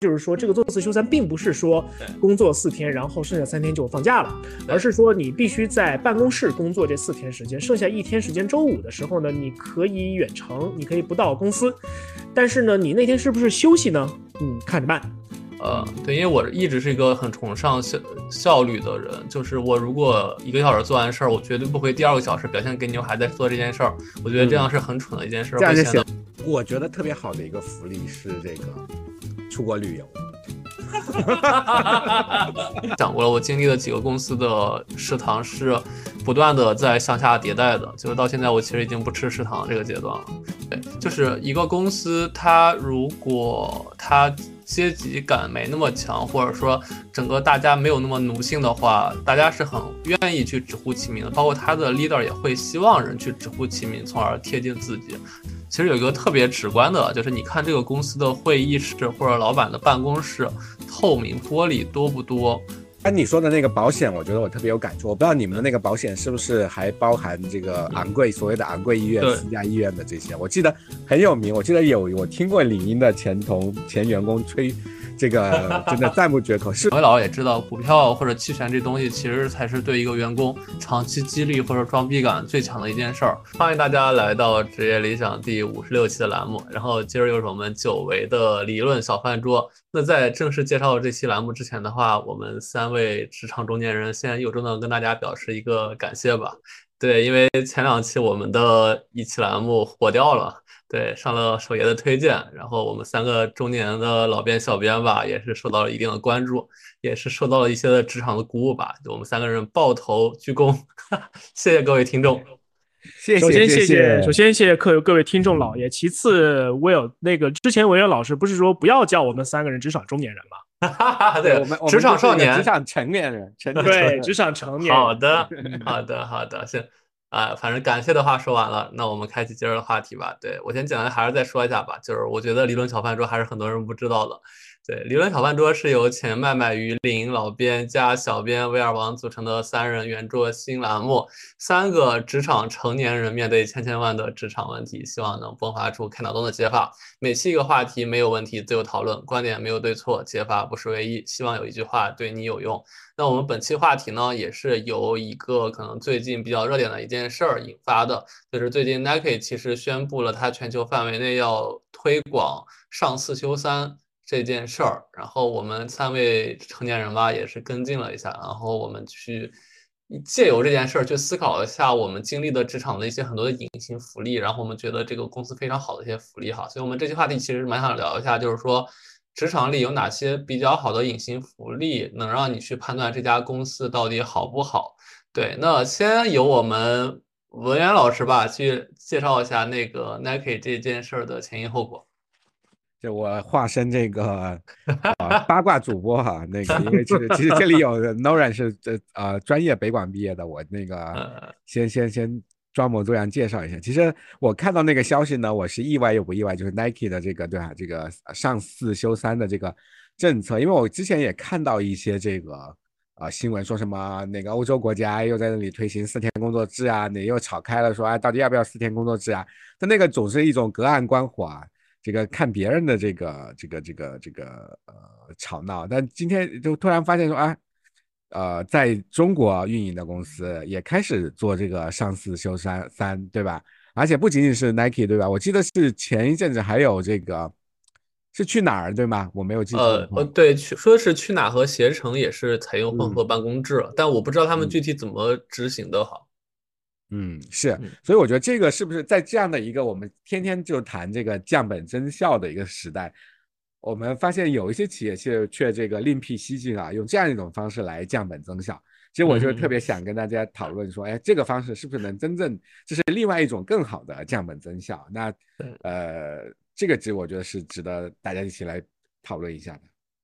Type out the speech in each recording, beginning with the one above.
就是说，这个做四休三，并不是说工作四天，然后剩下三天就放假了，而是说你必须在办公室工作这四天时间，剩下一天时间，周五的时候呢，你可以远程，你可以不到公司，但是呢，你那天是不是休息呢？嗯，看着办。呃，对，因为我一直是一个很崇尚效效率的人，就是我如果一个小时做完事儿，我绝对不会第二个小时表现给你我还在做这件事儿，我觉得这样是很蠢的一件事。这样就行。我觉得特别好的一个福利是这个出国旅游。讲过了，我经历了几个公司的食堂是不断的在向下迭代的，就是到现在我其实已经不吃食堂这个阶段了。对，就是一个公司，它如果它。阶级感没那么强，或者说整个大家没有那么奴性的话，大家是很愿意去直呼其名的。包括他的 leader 也会希望人去直呼其名，从而贴近自己。其实有一个特别直观的，就是你看这个公司的会议室或者老板的办公室，透明玻璃多不多？哎，你说的那个保险，我觉得我特别有感触。我不知道你们的那个保险是不是还包含这个昂贵所谓的昂贵医院、私家医院的这些？我记得很有名，我记得有我听过李英的前同前员工吹。这个 真的赞不绝口。是，我老也知道，股票或者期权这东西，其实才是对一个员工长期激励或者装逼感最强的一件事儿。欢迎大家来到职业理想第五十六期的栏目。然后今儿又是我们久违的理论小饭桌。那在正式介绍这期栏目之前的话，我们三位职场中年人先由衷的跟大家表示一个感谢吧。对，因为前两期我们的一期栏目火掉了。对，上了首爷的推荐，然后我们三个中年的老编小编吧，也是受到了一定的关注，也是受到了一些的职场的鼓舞吧。我们三个人抱头鞠躬，谢谢各位听众。谢谢，首先谢谢，首先谢谢各各位听众老爷。其次，Will 那个之前文渊老师不是说不要叫我们三个人职场中年人吗？对，我们职场少年，职场成年人，对，职场成年。好的，好的，好的，行。啊，反正感谢的话说完了，那我们开启今儿的话题吧。对我先简单还是再说一下吧，就是我觉得理论小饭桌还是很多人不知道的。对，理论小饭桌是由前麦麦鱼鳞老编加小编威尔王组成的三人圆桌新栏目，三个职场成年人面对千千万的职场问题，希望能迸发出开脑洞的解法。每期一个话题，没有问题，自由讨论，观点没有对错，解法不是唯一。希望有一句话对你有用。那我们本期话题呢，也是由一个可能最近比较热点的一件事儿引发的，就是最近 Nike 其实宣布了它全球范围内要推广上四休三。这件事儿，然后我们三位成年人吧，也是跟进了一下，然后我们去借由这件事儿去思考一下我们经历的职场的一些很多的隐形福利，然后我们觉得这个公司非常好的一些福利哈，所以我们这期话题其实蛮想聊一下，就是说职场里有哪些比较好的隐形福利，能让你去判断这家公司到底好不好？对，那先由我们文渊老师吧，去介绍一下那个 Nike 这件事儿的前因后果。就我化身这个啊 八卦主播哈，那个因为其实其实这里有 Noran 是这呃专业北广毕业的，我那个 先先先装模作样介绍一下。其实我看到那个消息呢，我是意外又不意外，就是 Nike 的这个对吧？这个上四休三的这个政策，因为我之前也看到一些这个啊新闻，说什么哪个欧洲国家又在那里推行四天工作制啊，哪又吵开了说啊到底要不要四天工作制啊？但那个总是一种隔岸观火啊。这个看别人的这个这个这个这个呃吵闹，但今天就突然发现说啊，呃，在中国运营的公司也开始做这个上四休三三，对吧？而且不仅仅是 Nike，对吧？我记得是前一阵子还有这个是去哪儿，对吗？我没有记错。呃呃，对，去说是去哪和携程也是采用混合办公制，但我不知道他们具体怎么执行的好。嗯，是，所以我觉得这个是不是在这样的一个我们天天就谈这个降本增效的一个时代，我们发现有一些企业却却这个另辟蹊径啊，用这样一种方式来降本增效。其实我就特别想跟大家讨论说，哎，这个方式是不是能真正这是另外一种更好的降本增效？那呃，这个值我觉得是值得大家一起来讨论一下的。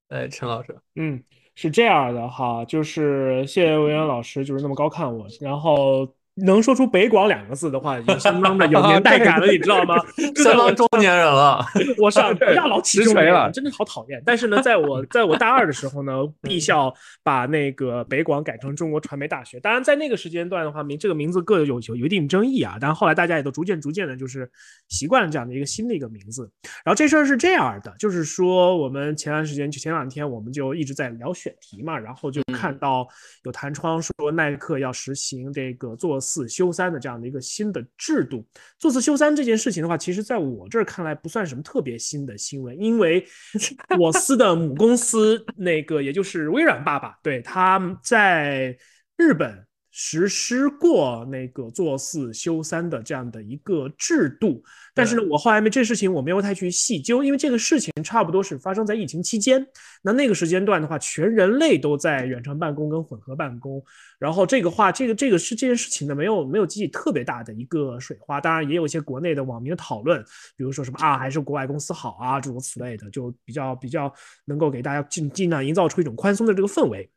哎，陈老师，嗯，是这样的哈，就是谢谢文渊老师就是那么高看我，然后。能说出北广两个字的话，就相当的有年代感了，你知道吗？相当中年人了。我上不要老提实锤了，真的好讨厌。但是呢，在我在我大二的时候呢，毕校把那个北广改成中国传媒大学。当然，在那个时间段的话，名这个名字各有有有一定争议啊。但是后来大家也都逐渐逐渐的，就是习惯了这样的一个新的一个名字。然后这事儿是这样的，就是说我们前段时间就前两天我们就一直在聊选题嘛，然后就看到有弹窗说耐克要实行这个做。四休三的这样的一个新的制度，做四休三这件事情的话，其实在我这儿看来不算什么特别新的新闻，因为 我司的母公司那个也就是微软爸爸，对他在日本。实施过那个做四休三的这样的一个制度，但是呢，我后来没这事情我没有太去细究，因为这个事情差不多是发生在疫情期间。那那个时间段的话，全人类都在远程办公跟混合办公，然后这个话，这个这个是这件事情呢，没有没有激起特别大的一个水花。当然，也有一些国内的网民的讨论，比如说什么啊，还是国外公司好啊，诸如此类的，就比较比较能够给大家尽尽量营造出一种宽松的这个氛围。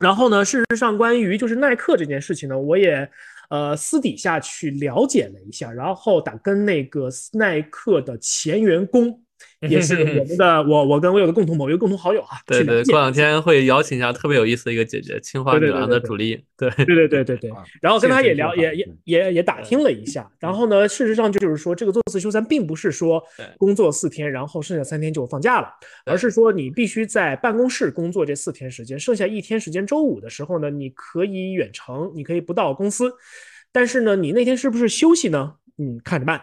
然后呢，事实上，关于就是耐克这件事情呢，我也呃私底下去了解了一下，然后打跟那个耐克的前员工。也是我们的，我我跟我有的共同某一个共同好友啊。对对，过两天会邀请一下特别有意思的一个姐姐，清华女篮的主力。对对对对对对。然后跟她也聊，也也也也打听了一下。然后呢，事实上就是说，这个做四休三并不是说工作四天，然后剩下三天就放假了，而是说你必须在办公室工作这四天时间，剩下一天时间，周五的时候呢，你可以远程，你可以不到公司，但是呢，你那天是不是休息呢？嗯，看着办。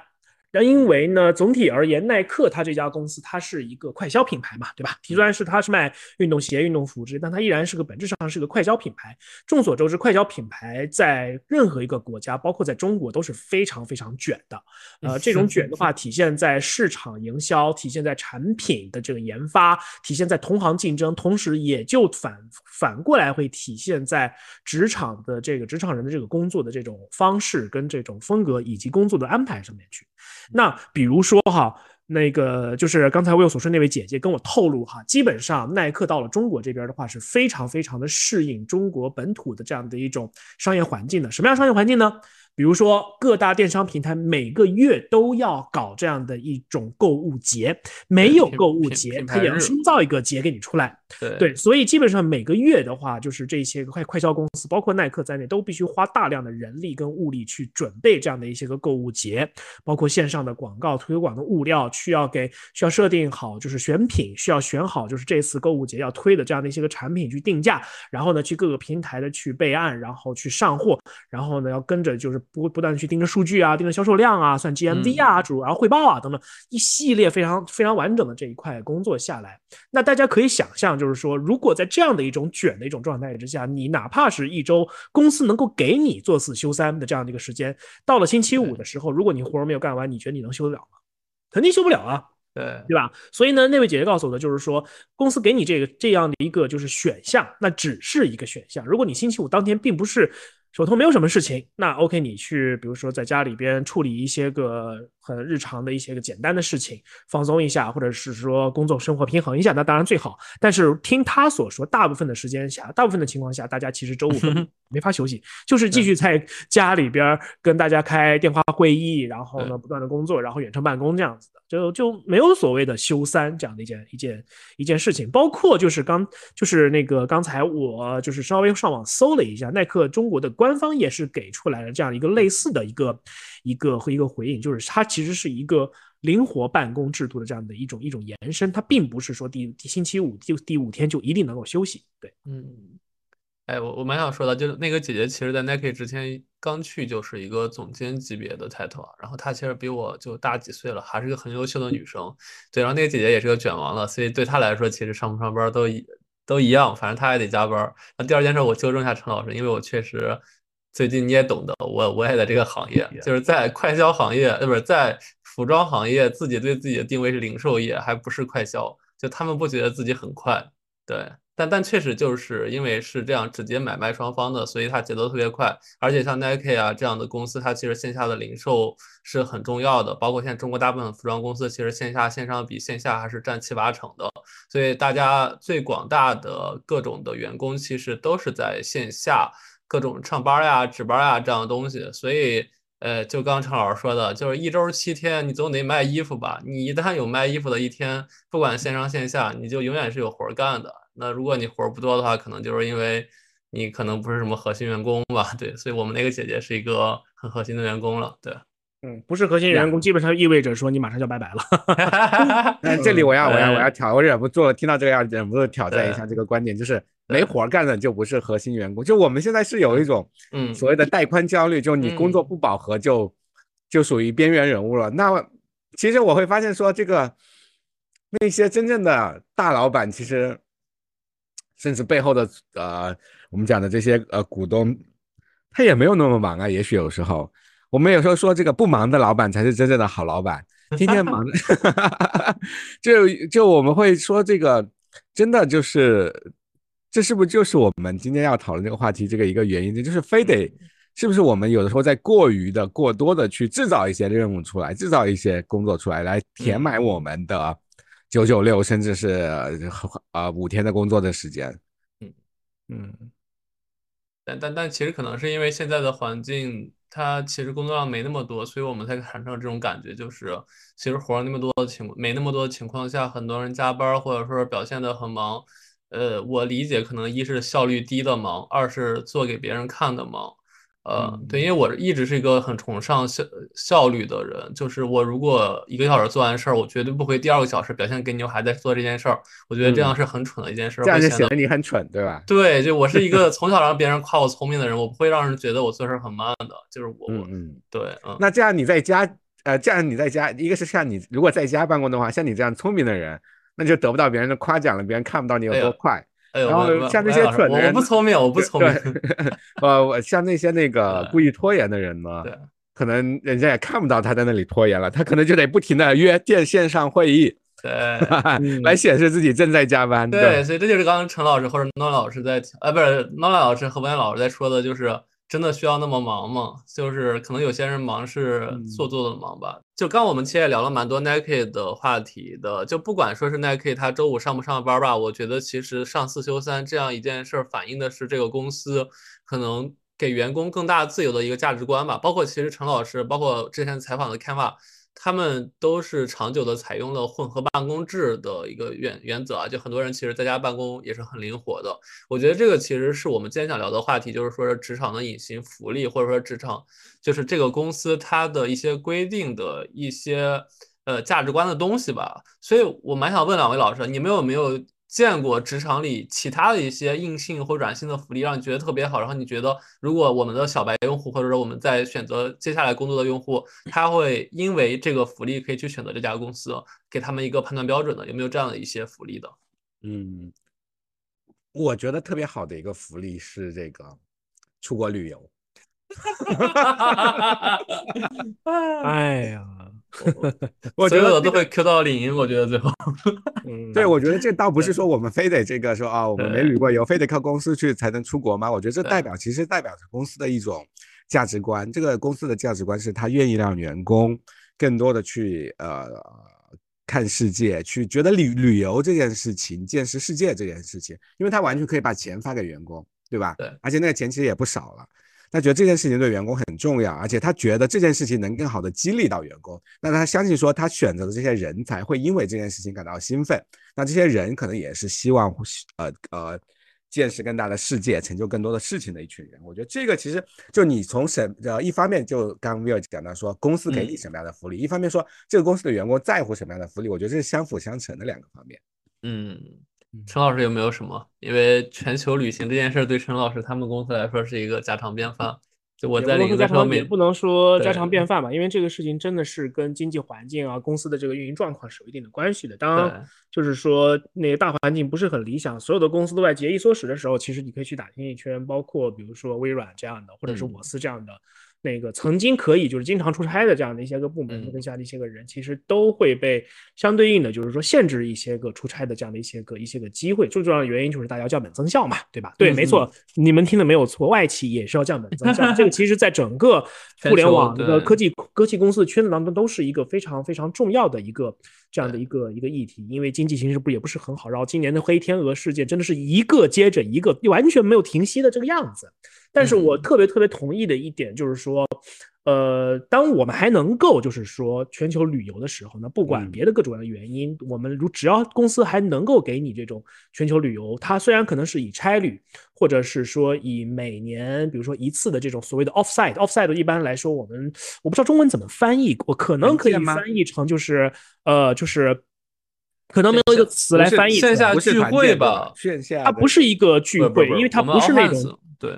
那因为呢，总体而言，耐克它这家公司它是一个快消品牌嘛，对吧？虽然是它是卖运动鞋、运动服饰，但它依然是个本质上是个快消品牌。众所周知，快消品牌在任何一个国家，包括在中国，都是非常非常卷的。呃，这种卷的话，体现在市场营销，体现在产品的这个研发，体现在同行竞争，同时也就反反过来会体现在职场的这个职场人的这个工作的这种方式跟这种风格以及工作的安排上面去。那比如说哈，那个就是刚才我有所说那位姐姐跟我透露哈，基本上耐克到了中国这边的话是非常非常的适应中国本土的这样的一种商业环境的。什么样商业环境呢？比如说，各大电商平台每个月都要搞这样的一种购物节，没有购物节，它也要新造一个节给你出来。对，所以基本上每个月的话，就是这些快快销公司，包括耐克在内，都必须花大量的人力跟物力去准备这样的一些个购物节，包括线上的广告推广的物料，需要给需要设定好，就是选品，需要选好，就是这次购物节要推的这样的一些个产品去定价，然后呢，去各个平台的去备案，然后去上货，然后呢，要跟着就是。不不断的去盯着数据啊，盯着销售量啊，算 GMV 啊，主然后汇报啊等等一系列非常非常完整的这一块工作下来，那大家可以想象，就是说，如果在这样的一种卷的一种状态之下，你哪怕是一周公司能够给你做四休三的这样的一个时间，到了星期五的时候，如果你活儿没有干完，你觉得你能休得了吗？肯定休不了啊，对对吧？所以呢，那位姐姐告诉我的就是说，公司给你这个这样的一个就是选项，那只是一个选项。如果你星期五当天并不是。手头没有什么事情，那 OK，你去，比如说在家里边处理一些个很日常的一些个简单的事情，放松一下，或者是说工作生活平衡一下，那当然最好。但是听他所说，大部分的时间下，大部分的情况下，大家其实周五 没法休息，就是继续在家里边跟大家开电话会议，然后呢不断的工作，然后远程办公这样子的，就就没有所谓的休三这样的一件一件一件事情。包括就是刚就是那个刚才我就是稍微上网搜了一下，耐克中国的关。官方也是给出来了这样一个类似的一个一个和一个回应，就是它其实是一个灵活办公制度的这样的一种一种延伸，它并不是说第第星期五就第五天就一定能够休息。对，嗯，哎，我我蛮想说的，就是那个姐姐其实在 Nike 之前刚去就是一个总监级别的 title，然后她其实比我就大几岁了，还是一个很优秀的女生。对，然后那个姐姐也是个卷王了，所以对她来说，其实上不上班都一都一样，反正她也得加班。那第二件事，我纠正一下陈老师，因为我确实。最近你也懂得，我我也在这个行业，就是在快销行业，呃，不是在服装行业，自己对自己的定位是零售业，还不是快销，就他们不觉得自己很快，对，但但确实就是因为是这样直接买卖双方的，所以它节奏特别快，而且像 Nike 啊这样的公司，它其实线下的零售是很重要的，包括现在中国大部分服装公司，其实线下线上比线下还是占七八成的，所以大家最广大的各种的员工其实都是在线下。各种上班呀、值班呀这样的东西，所以呃，就刚陈老师说的，就是一周七天，你总得卖衣服吧？你一旦有卖衣服的一天，不管线上线下，你就永远是有活干的。那如果你活不多的话，可能就是因为你可能不是什么核心员工吧？对，所以我们那个姐姐是一个很核心的员工了，对。嗯，不是核心员工，基本上意味着说你马上就拜拜了。那这里我要我要我要挑，我忍不住了听到这个要忍不住挑战一下这个观点，就是没活干的就不是核心员工。就我们现在是有一种嗯所谓的带宽焦虑，就你工作不饱和就就属于边缘人物了。那其实我会发现说这个那些真正的大老板，其实甚至背后的呃我们讲的这些呃股东，他也没有那么忙啊。也许有时候。我们有时候说，这个不忙的老板才是真正的好老板。天天忙，就就我们会说这个，真的就是，这是不是就是我们今天要讨论这个话题这个一个原因？就是非得是不是我们有的时候在过于的、过多的去制造一些任务出来，制造一些工作出来，来填满我们的九九六，甚至是呃五天的工作的时间。嗯嗯，但但但其实可能是因为现在的环境。他其实工作量没那么多，所以我们才产生这种感觉，就是其实活那么多的情没那么多的情况下，很多人加班或者说表现的很忙。呃，我理解可能一是效率低的忙，二是做给别人看的忙。呃，对，因为我一直是一个很崇尚效效率的人，就是我如果一个小时做完事儿，我绝对不会第二个小时表现给你我还在做这件事儿，我觉得这样是很蠢的一件事，这样就显得你很蠢，对吧？对，就我是一个 从小让别人夸我聪明的人，我不会让人觉得我做事很慢的，就是我，嗯嗯，对，嗯。那这样你在家，呃，这样你在家，一个是像你如果在家办公的话，像你这样聪明的人，那就得不到别人的夸奖了，别人看不到你有多快。然后像那些蠢的人，我不聪明，我不聪明。呃，我像那些那个故意拖延的人呢，可能人家也看不到他在那里拖延了，他可能就得不停的约电线上会议，对，来显示自己正在加班。对，所以这就是刚刚陈老师或者诺老师在，呃，不是诺老师和文老师在说的，就是。真的需要那么忙吗？就是可能有些人忙是做作的忙吧。就刚我们其实也聊了蛮多 Nike 的话题的，就不管说是 Nike 他周五上不上班吧，我觉得其实上四休三这样一件事儿，反映的是这个公司可能给员工更大自由的一个价值观吧。包括其实陈老师，包括之前采访的 Canva。他们都是长久的采用了混合办公制的一个原原则啊，就很多人其实在家办公也是很灵活的。我觉得这个其实是我们今天想聊的话题，就是说职场的隐形福利，或者说职场就是这个公司它的一些规定的一些呃价值观的东西吧。所以我蛮想问两位老师，你们有没有？见过职场里其他的一些硬性或软性的福利，让你觉得特别好。然后你觉得，如果我们的小白用户，或者说我们在选择接下来工作的用户，他会因为这个福利可以去选择这家公司，给他们一个判断标准的，有没有这样的一些福利的？嗯，我觉得特别好的一个福利是这个出国旅游。哎呀。我觉得我都会 Q 到领英，我觉得最后，对，我觉得这倒不是说我们非得这个说啊，我们没旅过游，非得靠公司去才能出国吗？我觉得这代表其实代表着公司的一种价值观。这个公司的价值观是他愿意让员工更多的去呃看世界，去觉得旅旅游这件事情，见识世界这件事情，因为他完全可以把钱发给员工，对吧？对，而且那个钱其实也不少了。他觉得这件事情对员工很重要，而且他觉得这件事情能更好的激励到员工。那他相信说，他选择的这些人才会因为这件事情感到兴奋。那这些人可能也是希望，呃呃，见识更大的世界，成就更多的事情的一群人。我觉得这个其实就你从什呃一方面就刚 Will 讲到说公司给你什么样的福利，一方面说这个公司的员工在乎什么样的福利。我觉得这是相辅相成的两个方面。嗯。陈老师有没有什么？因为全球旅行这件事对陈老师他们公司来说是一个家常便饭。就我在领的时候，也不能说家常便饭吧，因为这个事情真的是跟经济环境啊、公司的这个运营状况是有一定的关系的。当就是说那个大环境不是很理想，所有的公司都在节衣缩食的时候，其实你可以去打听一圈，包括比如说微软这样的，或者是我司这样的。那个曾经可以就是经常出差的这样的一些个部门跟下的一些个人，其实都会被相对应的，就是说限制一些个出差的这样的一些个一些个机会。最重要的原因就是大家降本增效嘛，对吧？对，没错，你们听的没有错，外企也是要降本增效。这个其实在整个 互联网的科技科技公司的圈子当中，都是一个非常非常重要的一个这样的一个一个议题。因为经济形势不也不是很好，然后今年的黑天鹅事件真的是一个接着一个，完全没有停息的这个样子。但是我特别特别同意的一点就是说。呃，当我们还能够就是说全球旅游的时候呢，不管别的各种各样的原因，我们如只要公司还能够给你这种全球旅游，它虽然可能是以差旅，或者是说以每年比如说一次的这种所谓的 offsite，offsite 一般来说我们我不知道中文怎么翻译，我可能可以翻译成就是呃就是可能没有一个词来翻译线下聚会吧，线下它不是一个聚会，因为它不是那种对。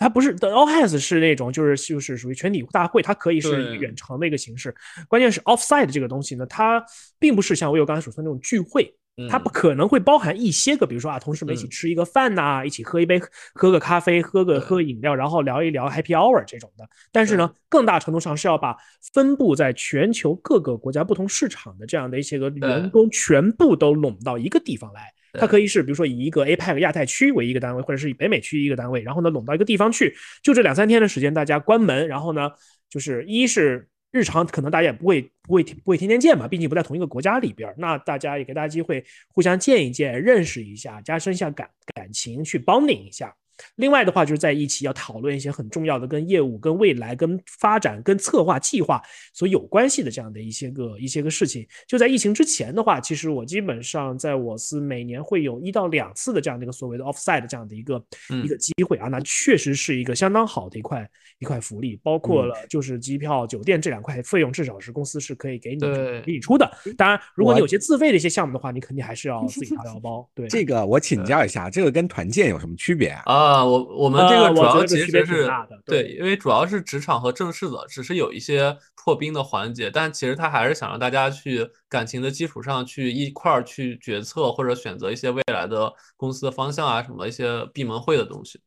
它不是，The All Hands 是那种，就是就是属于全体大会，它可以是远程的一个形式。关键是 Offsite 这个东西呢，它并不是像我有刚才所说那种聚会，它不可能会包含一些个，比如说啊，同事们一起吃一个饭呐，一起喝一杯，喝个咖啡，喝个喝饮料，然后聊一聊 Happy Hour 这种的。但是呢，更大程度上是要把分布在全球各个国家不同市场的这样的一些个员工全部都拢到一个地方来。它可以是，比如说以一个 APEC 亚太区为一个单位，或者是以北美区一个单位，然后呢拢到一个地方去，就这两三天的时间，大家关门，然后呢，就是一是日常可能大家也不会不会不会天天见嘛，毕竟不在同一个国家里边，那大家也给大家机会互相见一见，认识一下，加深一下感感情，去 bonding 一下。另外的话，就是在一起要讨论一些很重要的跟业务、跟未来、跟发展、跟策划计划所有关系的这样的一些个一些个事情。就在疫情之前的话，其实我基本上在我司每年会有一到两次的这样的一个所谓的 offsite 这样的一个一个机会啊，那确实是一个相当好的一块一块福利，包括了就是机票、酒店这两块费用，至少是公司是可以给你给你出的。当然，如果你有些自费的一些项目的话，你肯定还是要自己掏腰 包。对，这个我请教一下，这个跟团建有什么区别啊？我我们这个主要其实是对，因为主要是职场和正式的，只是有一些破冰的环节，但其实他还是想让大家去感情的基础上去一块儿去决策或者选择一些未来的公司的方向啊，什么一些闭门会的东西。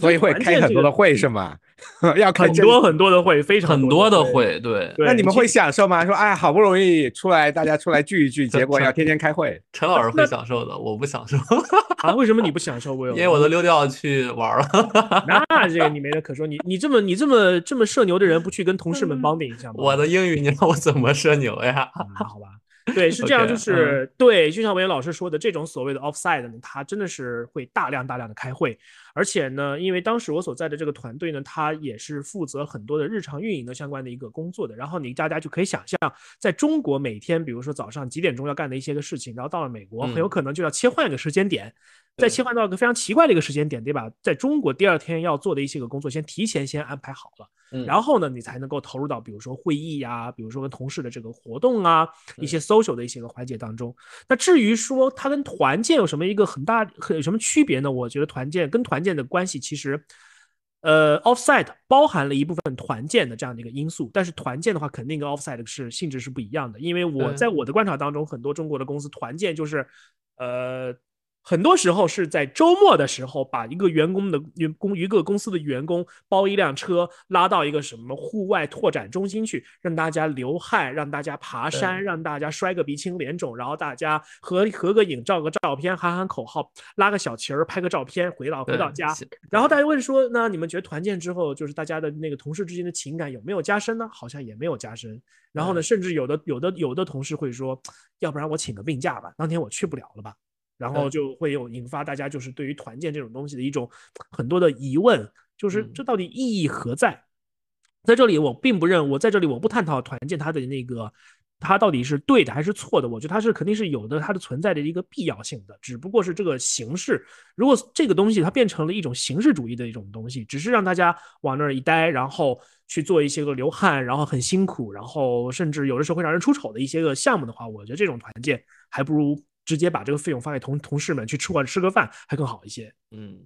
所以会开很多的会是吗？要开很多很多的会，非常很多的会。对，那你们会享受吗？说哎，好不容易出来，大家出来聚一聚，结果要天天开会。陈老师会享受的，我不享受。啊？为什么你不享受？我因为我都溜掉去玩了。那这个你没得可说。你你这么你这么这么社牛的人，不去跟同事们帮顶一下吗？我的英语，你让我怎么社牛呀？好吧。对，是这样，就是对，就像文言老师说的，这种所谓的 offside 呢，它真的是会大量大量的开会，而且呢，因为当时我所在的这个团队呢，它也是负责很多的日常运营的相关的一个工作的，然后你大家就可以想象，在中国每天，比如说早上几点钟要干的一些个事情，然后到了美国，很有可能就要切换一个时间点。再切换到一个非常奇怪的一个时间点，对吧？在中国第二天要做的一些个工作，先提前先安排好了，嗯，然后呢，你才能够投入到比如说会议呀，比如说跟同事的这个活动啊，一些 social 的一些个环节当中。那至于说它跟团建有什么一个很大有什么区别呢？我觉得团建跟团建的关系其实，呃，offsite 包含了一部分团建的这样的一个因素，但是团建的话，肯定跟 offsite 是性质是不一样的。因为我在我的观察当中，很多中国的公司团建就是，呃。很多时候是在周末的时候，把一个员工的员工一个公司的员工包一辆车拉到一个什么户外拓展中心去，让大家流汗，让大家爬山，让大家摔个鼻青脸肿，然后大家合合个影，照个照片，喊喊口号，拉个小旗儿，拍个照片，回到回到家。然后大家问说，那你们觉得团建之后，就是大家的那个同事之间的情感有没有加深呢？好像也没有加深。然后呢，甚至有的有的有的同事会说，要不然我请个病假吧，当天我去不了了吧。然后就会有引发大家就是对于团建这种东西的一种很多的疑问，就是这到底意义何在？在这里我并不认，我在这里我不探讨团建它的那个它到底是对的还是错的，我觉得它是肯定是有的它的存在的一个必要性的，只不过是这个形式，如果这个东西它变成了一种形式主义的一种东西，只是让大家往那儿一待，然后去做一些个流汗，然后很辛苦，然后甚至有的时候会让人出丑的一些个项目的话，我觉得这种团建还不如。直接把这个费用发给同同事们去吃馆吃个饭还更好一些。嗯，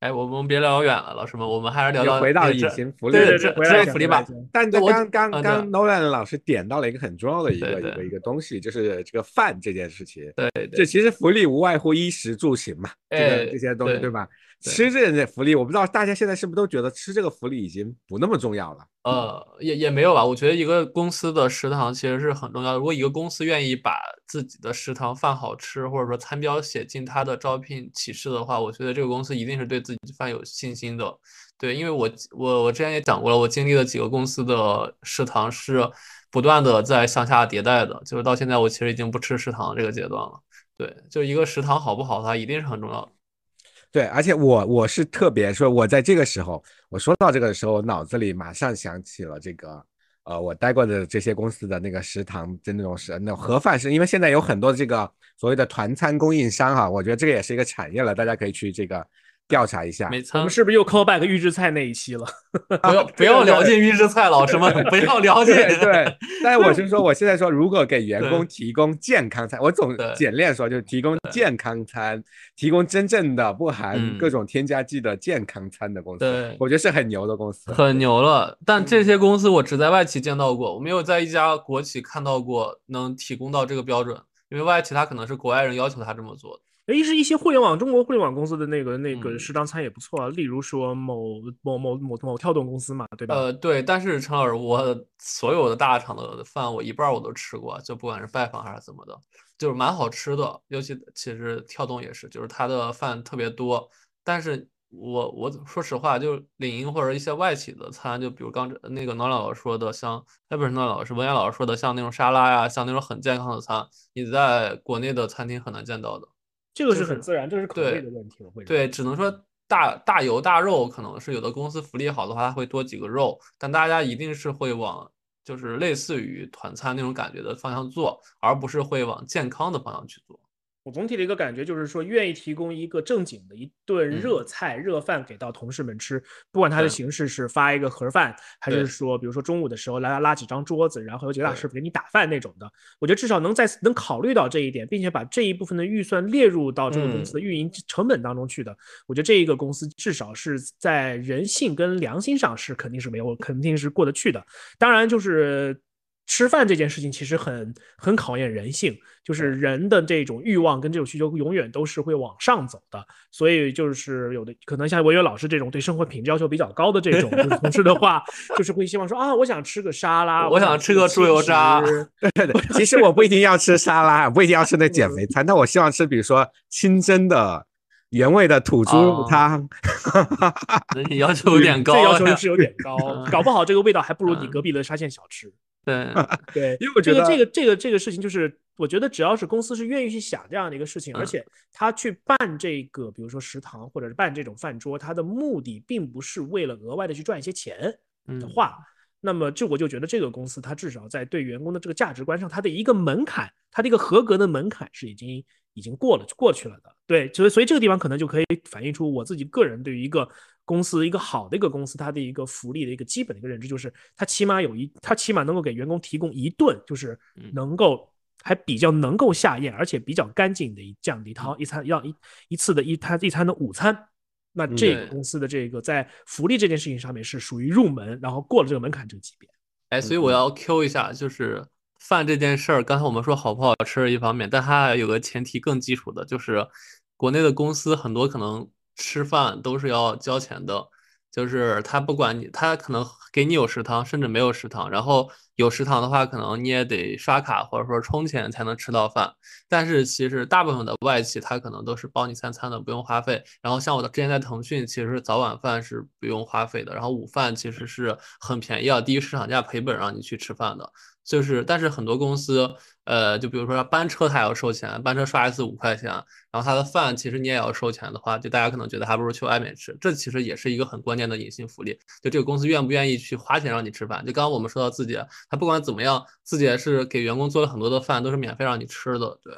哎，我们别聊远了，老师们，我们还是聊到回到隐形福利，对对对，福利吧。但就刚刚刚 Nolan 老师点到了一个很重要的一个一个一个东西，就是这个饭这件事情。对，这其实福利无外乎衣食住行嘛，这个这些东西对吧？吃这个福利，我不知道大家现在是不是都觉得吃这个福利已经不那么重要了？呃，也也没有吧。我觉得一个公司的食堂其实是很重要的。如果一个公司愿意把自己的食堂饭好吃，或者说餐标写进他的招聘启事的话，我觉得这个公司一定是对自己饭有信心的。对，因为我我我之前也讲过了，我经历了几个公司的食堂是不断的在向下迭代的，就是到现在我其实已经不吃食堂这个阶段了。对，就一个食堂好不好，它一定是很重要的。对，而且我我是特别说，我在这个时候，我说到这个的时候，脑子里马上想起了这个，呃，我待过的这些公司的那个食堂就那种是那种盒饭，是因为现在有很多这个所谓的团餐供应商哈，我觉得这个也是一个产业了，大家可以去这个。调查一下，我们是不是又 call back 预制菜那一期了？不要不要聊进预制菜，老师们 不要了解。对，但是我是说，我现在说，如果给员工提供健康餐，我总简练说，就是提供健康餐，提供真正的不含各种添加剂的健康餐的公司，对，我觉得是很牛的公司，很牛了。但这些公司我只在外企见到过，我没有在一家国企看到过能提供到这个标准，因为外企他可能是国外人要求他这么做的。一是一些互联网中国互联网公司的那个那个食堂餐也不错啊，例如说某某某某某跳动公司嘛，对吧？呃，对，但是陈老师，我所有的大厂的饭我一半我都吃过，就不管是拜访还是怎么的，就是蛮好吃的。尤其其实跳动也是，就是它的饭特别多。但是我我说实话，就领英或者一些外企的餐，就比如刚那个暖老师说的，像哎不是暖老师，文岩老师说的，像那种沙拉呀，像那种很健康的餐，你在国内的餐厅很难见到的。这个是很自然，这是口味的问题了。会对，只能说大大油大肉，可能是有的公司福利好的话，它会多几个肉，但大家一定是会往就是类似于团餐那种感觉的方向做，而不是会往健康的方向去做。我总体的一个感觉就是说，愿意提供一个正经的一顿热菜、热饭给到同事们吃，不管它的形式是发一个盒饭，还是说，比如说中午的时候来拉几张桌子，然后有几个大师傅给你打饭那种的。我觉得至少能在能考虑到这一点，并且把这一部分的预算列入到这个公司的运营成本当中去的。我觉得这一个公司至少是在人性跟良心上是肯定是没有，肯定是过得去的。当然就是。吃饭这件事情其实很很考验人性，就是人的这种欲望跟这种需求永远都是会往上走的。所以就是有的可能像文渊老师这种对生活品质要求比较高的这种同事的话，就是会希望说啊，我想吃个沙拉，我想吃个猪油渣。对对，其实我不一定要吃沙拉，不一定要吃那减肥餐，但我希望吃比如说清真的原味的土猪肉汤。你要求有点高，这要求是有点高，搞不好这个味道还不如你隔壁的沙县小吃。对 对，因为我觉得这个这个这个事情，就是我觉得只要是公司是愿意去想这样的一个事情，而且他去办这个，比如说食堂或者是办这种饭桌，他的目的并不是为了额外的去赚一些钱的话，那么就我就觉得这个公司它至少在对员工的这个价值观上，它的一个门槛，它的一个合格的门槛是已经。已经过了过去了的，对，所以所以这个地方可能就可以反映出我自己个人对于一个公司一个好的一个公司它的一个福利的一个基本的一个认知，就是它起码有一，它起码能够给员工提供一顿，就是能够还比较能够下咽，而且比较干净的一这样的一套一餐要一一次的一餐一餐的午餐，那这个公司的这个在福利这件事情上面是属于入门，然后过了这个门槛这个级别。哎，所以我要 Q 一下，就是。饭这件事儿，刚才我们说好不好吃是一方面，但它还有个前提更基础的，就是国内的公司很多可能吃饭都是要交钱的，就是他不管你，他可能给你有食堂，甚至没有食堂，然后有食堂的话，可能你也得刷卡或者说充钱才能吃到饭。但是其实大部分的外企，他可能都是包你三餐的，不用花费。然后像我的之前在腾讯，其实早晚饭是不用花费的，然后午饭其实是很便宜啊，低于市场价赔本让你去吃饭的。就是，但是很多公司，呃，就比如说班车，他要收钱，班车刷一次五块钱，然后他的饭其实你也要收钱的话，就大家可能觉得还不如去外面吃，这其实也是一个很关键的隐性福利。就这个公司愿不愿意去花钱让你吃饭？就刚刚我们说到字节，他不管怎么样，字节是给员工做了很多的饭，都是免费让你吃的。对，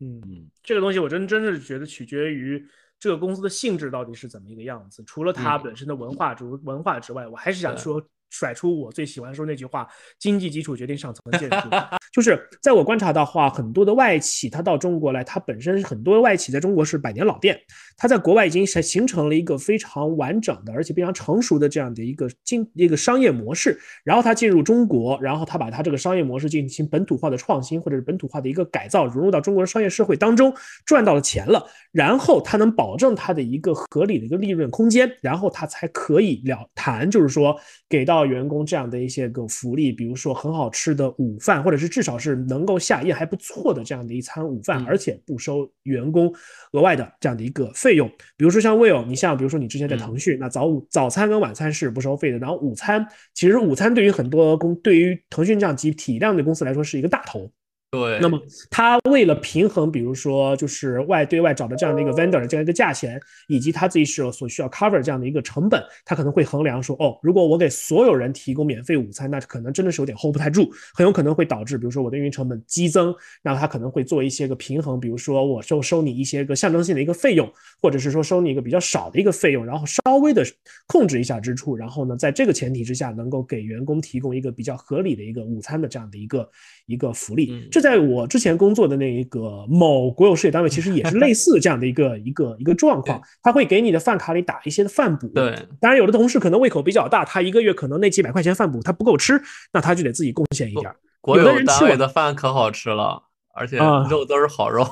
嗯嗯，这个东西我真真是觉得取决于这个公司的性质到底是怎么一个样子，除了它本身的文化之文化之外，我还是想说。甩出我最喜欢说那句话：“经济基础决定上层建筑。”就是在我观察到话，很多的外企它到中国来，它本身很多外企在中国是百年老店，它在国外已经形形成了一个非常完整的，而且非常成熟的这样的一个经一个商业模式。然后它进入中国，然后它把它这个商业模式进行本土化的创新，或者是本土化的一个改造，融入到中国的商业社会当中，赚到了钱了。然后它能保证它的一个合理的一个利润空间，然后它才可以了谈，就是说给到。到员工这样的一些个福利，比如说很好吃的午饭，或者是至少是能够下咽还不错的这样的一餐午饭，而且不收员工额外的这样的一个费用。比如说像 Will，你像比如说你之前在腾讯，那早午早餐跟晚餐是不收费的，然后午餐其实午餐对于很多公对于腾讯这样集体量的公司来说是一个大头。对，那么他为了平衡，比如说就是外对外找的这样的一个 vendor 这样一个价钱，以及他自己所所需要 cover 这样的一个成本，他可能会衡量说，哦，如果我给所有人提供免费午餐，那可能真的是有点 hold 不太住，很有可能会导致，比如说我的运营成本激增，那他可能会做一些个平衡，比如说我收收你一些个象征性的一个费用，或者是说收你一个比较少的一个费用，然后稍微的控制一下支出，然后呢，在这个前提之下，能够给员工提供一个比较合理的一个午餐的这样的一个一个福利。这在我之前工作的那一个某国有事业单位，其实也是类似这样的一个 一个一个状况。他会给你的饭卡里打一些饭补。对，当然有的同事可能胃口比较大，他一个月可能那几百块钱饭补他不够吃，那他就得自己贡献一点。国有单位的饭可好吃了，而且肉都是好肉。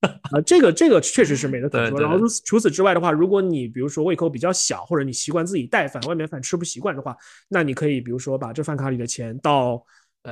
啊，这个这个确实是没得可说。然后除此之外的话，如果你比如说胃口比较小，或者你习惯自己带饭，外面饭吃不习惯的话，那你可以比如说把这饭卡里的钱到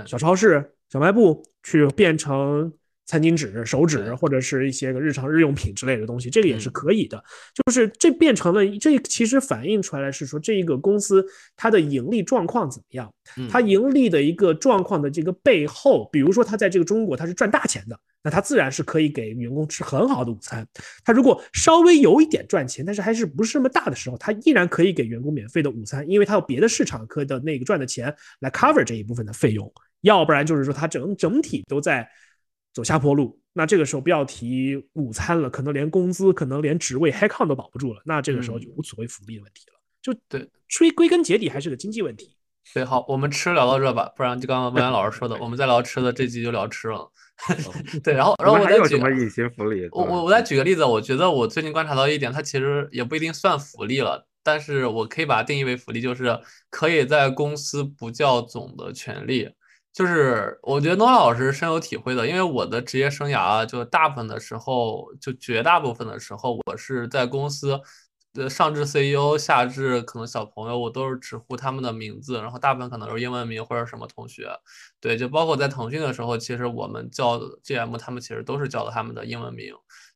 小超市。小卖部去变成餐巾纸、手纸或者是一些个日常日用品之类的东西，这个也是可以的。就是这变成了，这其实反映出来是说，这一个公司它的盈利状况怎么样？它盈利的一个状况的这个背后，比如说它在这个中国它是赚大钱的，那它自然是可以给员工吃很好的午餐。它如果稍微有一点赚钱，但是还是不是那么大的时候，它依然可以给员工免费的午餐，因为它有别的市场可的那个赚的钱来 cover 这一部分的费用。要不然就是说，它整整体都在走下坡路，那这个时候不要提午餐了，可能连工资，可能连职位 h i c 都保不住了，那这个时候就无所谓福利的问题了。就对，追归根结底还是个经济问题。对，好，我们吃聊到这吧，不然就刚刚温安老师说的，我们再聊吃的，这集就聊吃了。对，然后然后我再举什么隐形福利？我我我再举个例子，我觉得我最近观察到一点，它其实也不一定算福利了，但是我可以把它定义为福利，就是可以在公司不叫总的权利。就是我觉得诺老师深有体会的，因为我的职业生涯啊就大部分的时候，就绝大部分的时候，我是在公司，呃，上至 CEO，下至可能小朋友，我都是直呼他们的名字，然后大部分可能是英文名或者什么同学，对，就包括在腾讯的时候，其实我们叫 GM，他们其实都是叫的他们的英文名，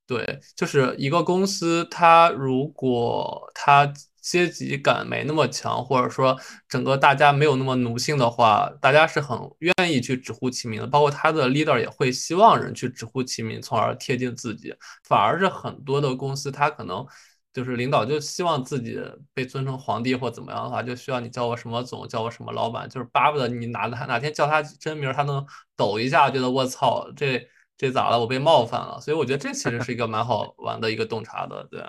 对，就是一个公司，它如果它。阶级感没那么强，或者说整个大家没有那么奴性的话，大家是很愿意去直呼其名的。包括他的 leader 也会希望人去直呼其名，从而贴近自己。反而是很多的公司，他可能就是领导就希望自己被尊称皇帝或怎么样的话，就需要你叫我什么总，叫我什么老板，就是巴不得你哪哪哪天叫他真名，他能抖一下，觉得我操，这这咋了？我被冒犯了。所以我觉得这其实是一个蛮好玩的一个洞察的，对，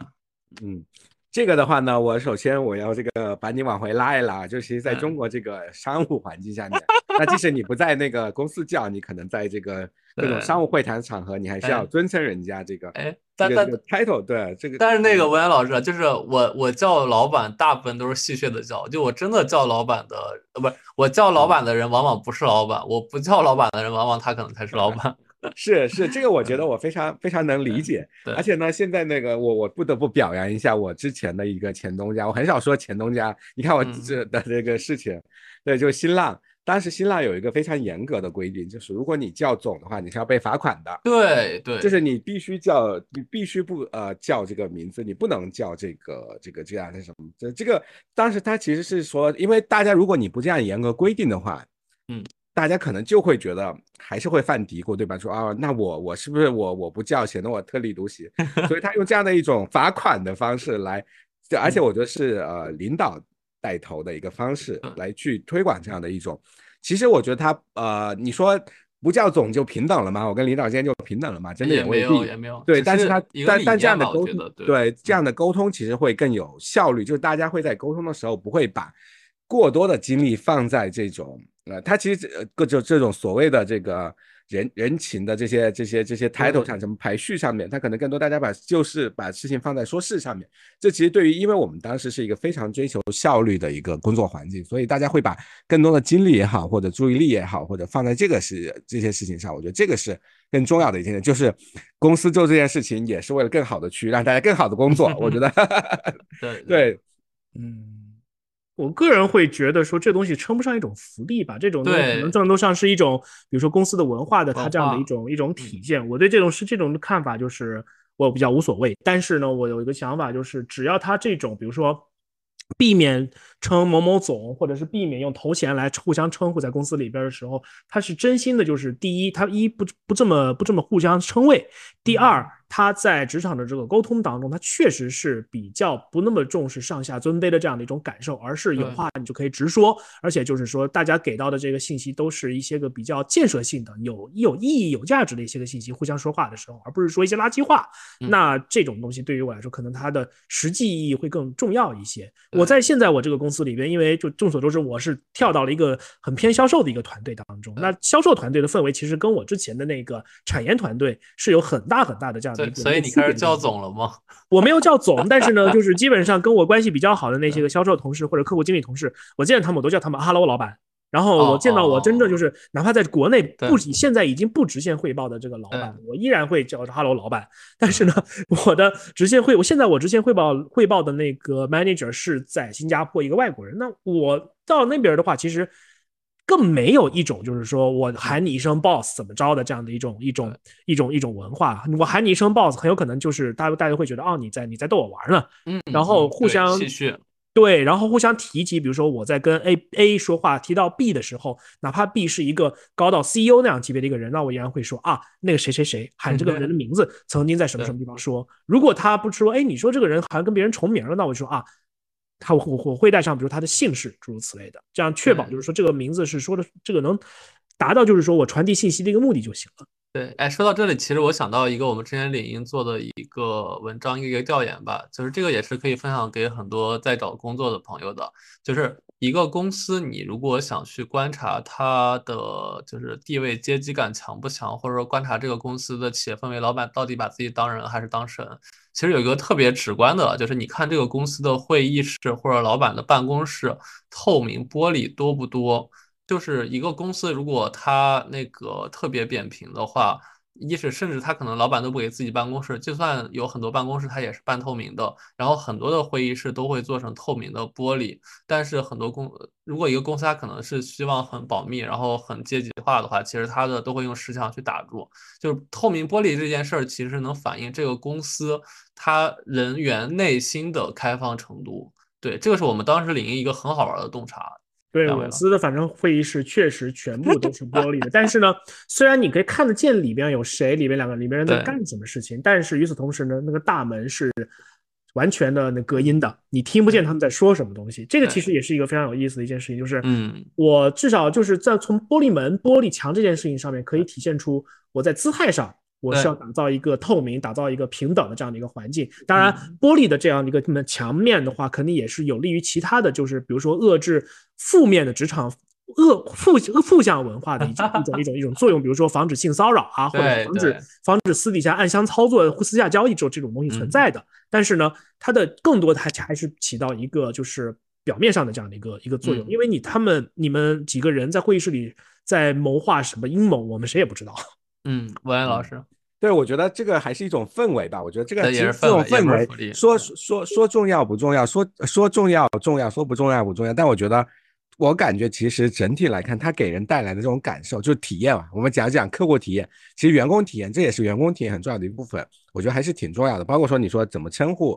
嗯。这个的话呢，我首先我要这个把你往回拉一拉，就其实在中国这个商务环境下面，那即使你不在那个公司叫，你可能在这个 各种商务会谈场合，你还是要尊称人家这个。哎，但但 title 对这个，但是那个文安老师，就是我我叫老板，大部分都是戏谑的叫，就我真的叫老板的，呃，不是我叫老板的人，往往不是老板；我不叫老板的人，往往他可能才是老板。是是，这个我觉得我非常非常能理解，而且呢，现在那个我我不得不表扬一下我之前的一个前东家，我很少说前东家，你看我这的这个事情，对，就是新浪，当时新浪有一个非常严格的规定，就是如果你叫总的话，你是要被罚款的，对对，就是你必须叫，你必须不呃叫这个名字，你不能叫这个这个这样的什么，这这个当时他其实是说，因为大家如果你不这样严格规定的话，嗯。大家可能就会觉得还是会犯嘀咕，对吧？说啊，那我我是不是我我不叫，显得我特立独行？所以他用这样的一种罚款的方式来，而且我觉得是呃领导带头的一个方式来去推广这样的一种。其实我觉得他呃，你说不叫总就平等了吗？我跟领导之间就平等了吗？真的也没有，也没有。对，但是他但但这样的沟通，对这样的沟通其实会更有效率，就是大家会在沟通的时候不会把过多的精力放在这种。呃，他其实呃各种这种所谓的这个人人情的这些这些这些 title 上，什么排序上面，他可能更多大家把就是把事情放在说事上面。这其实对于，因为我们当时是一个非常追求效率的一个工作环境，所以大家会把更多的精力也好，或者注意力也好，或者放在这个是这些事情上。我觉得这个是更重要的一件事，就是公司做这件事情也是为了更好的去让大家更好的工作。我觉得，对对，嗯。我个人会觉得说这东西称不上一种福利吧，这种可能更多上是一种，比如说公司的文化的它这样的一种一种体现。我对这种是这种看法，就是我比较无所谓。但是呢，我有一个想法，就是只要他这种，比如说避免称某某总，或者是避免用头衔来互相称呼在公司里边的时候，他是真心的，就是第一，他一不不这么不这么互相称谓，第二。他在职场的这个沟通当中，他确实是比较不那么重视上下尊卑的这样的一种感受，而是有话你就可以直说，而且就是说大家给到的这个信息都是一些个比较建设性的、有有意义、有价值的一些个信息，互相说话的时候，而不是说一些垃圾话。那这种东西对于我来说，可能它的实际意义会更重要一些。我在现在我这个公司里边，因为就众所周知，我是跳到了一个很偏销售的一个团队当中，那销售团队的氛围其实跟我之前的那个产研团队是有很大很大的这样。所以你开始叫总了吗？我没有叫总，但是呢，就是基本上跟我关系比较好的那些个销售同事或者客户经理同事，我见他们我都叫他们 “hello 老板”。然后我见到我真正就是哪怕在国内不现在已经不直线汇报的这个老板，我依然会叫 “hello 老板”。但是呢，我的直线汇我现在我直线汇报汇报的那个 manager 是在新加坡一个外国人。那我到那边的话，其实。更没有一种就是说我喊你一声 boss 怎么着的这样的一种一种一种一种文化。我喊你一声 boss，很有可能就是大家大家会觉得哦你在你在逗我玩呢。嗯，然后互相对，然后互相提及，比如说我在跟 A A 说话提到 B 的时候，哪怕 B 是一个高到 CEO 那样级别的一个人，那我依然会说啊那个谁谁谁喊这个人的名字，曾经在什么什么地方说。如果他不说，哎你说这个人好像跟别人重名了，那我就说啊。他我我会带上，比如他的姓氏，诸如此类的，这样确保就是说这个名字是说的，这个能达到就是说我传递信息的一个目的就行了。对，哎，说到这里，其实我想到一个我们之前领英做的一个文章，一个调研吧，就是这个也是可以分享给很多在找工作的朋友的，就是一个公司，你如果想去观察它的就是地位阶级感强不强，或者说观察这个公司的企业氛围，老板到底把自己当人还是当神？其实有一个特别直观的，就是你看这个公司的会议室或者老板的办公室透明玻璃多不多？就是一个公司如果它那个特别扁平的话。一是甚至他可能老板都不给自己办公室，就算有很多办公室，他也是半透明的。然后很多的会议室都会做成透明的玻璃。但是很多公，如果一个公司它可能是希望很保密，然后很阶级化的话，其实它的都会用石墙去打住。就是透明玻璃这件事儿，其实能反映这个公司它人员内心的开放程度。对，这个是我们当时领一个很好玩的洞察。对，我司的反正会议室确实全部都是玻璃的，但是呢，虽然你可以看得见里边有谁，里边两个里边人在干什么事情，但是与此同时呢，那个大门是完全的那隔音的，你听不见他们在说什么东西。这个其实也是一个非常有意思的一件事情，就是嗯，我至少就是在从玻璃门、玻璃墙这件事情上面，可以体现出我在姿态上。我是要打造一个透明、打造一个平等的这样的一个环境。当然，玻璃的这样的一个墙面的话，肯定也是有利于其他的就是，比如说遏制负面的职场恶负负向文化的一种一种一种一种作用。比如说防止性骚扰啊，或者防止防止私底下暗箱操作、私下交易这种这种东西存在的。但是呢，它的更多的还还是起到一个就是表面上的这样的一个一个作用。因为你他们你们几个人在会议室里在谋划什么阴谋，我们谁也不知道。嗯，文安老师，对我觉得这个还是一种氛围吧。我觉得这个其实这种氛围，说说说重要不重要，说说重要重要，说不重要不重要。但我觉得，我感觉其实整体来看，它给人带来的这种感受，就是体验嘛。我们讲讲客户体验，其实员工体验，这也是员工体验很重要的一部分。我觉得还是挺重要的。包括说你说怎么称呼，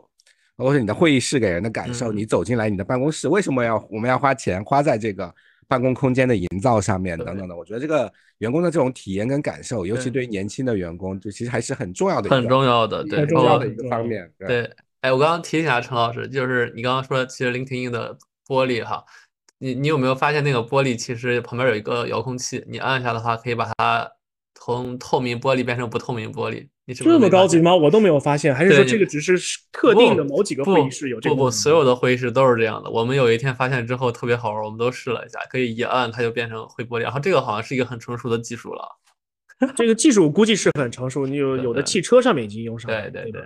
包括说你的会议室给人的感受，你走进来你的办公室，为什么要我们要花钱花在这个？办公空间的营造上面等等的，我觉得这个员工的这种体验跟感受，尤其对于年轻的员工，就其实还是很重要的，很重要的，很重要的一个方面。对，哎，我刚刚提醒一下陈老师，就是你刚刚说，其实 LinkedIn 的玻璃哈，你你有没有发现那个玻璃其实旁边有一个遥控器，你按一下的话，可以把它从透明玻璃变成不透明玻璃。这么高级吗？我都没有发现，还是说这个只是特定的某几个会议室有这个？不不，所有的会议室都是这样的。我们有一天发现之后特别好玩，我们都试了一下，可以一按它就变成灰玻璃。然后这个好像是一个很成熟的技术了。这个技术估计是很成熟，你有有的汽车上面已经用上了。对对对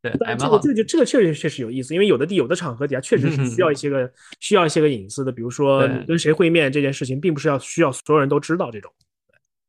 对，这个这个就这个确实确实有意思，因为有的地有的场合底下确实是需要一些个需要一些个隐私的，比如说你跟谁会面这件事情，并不是要需要所有人都知道这种。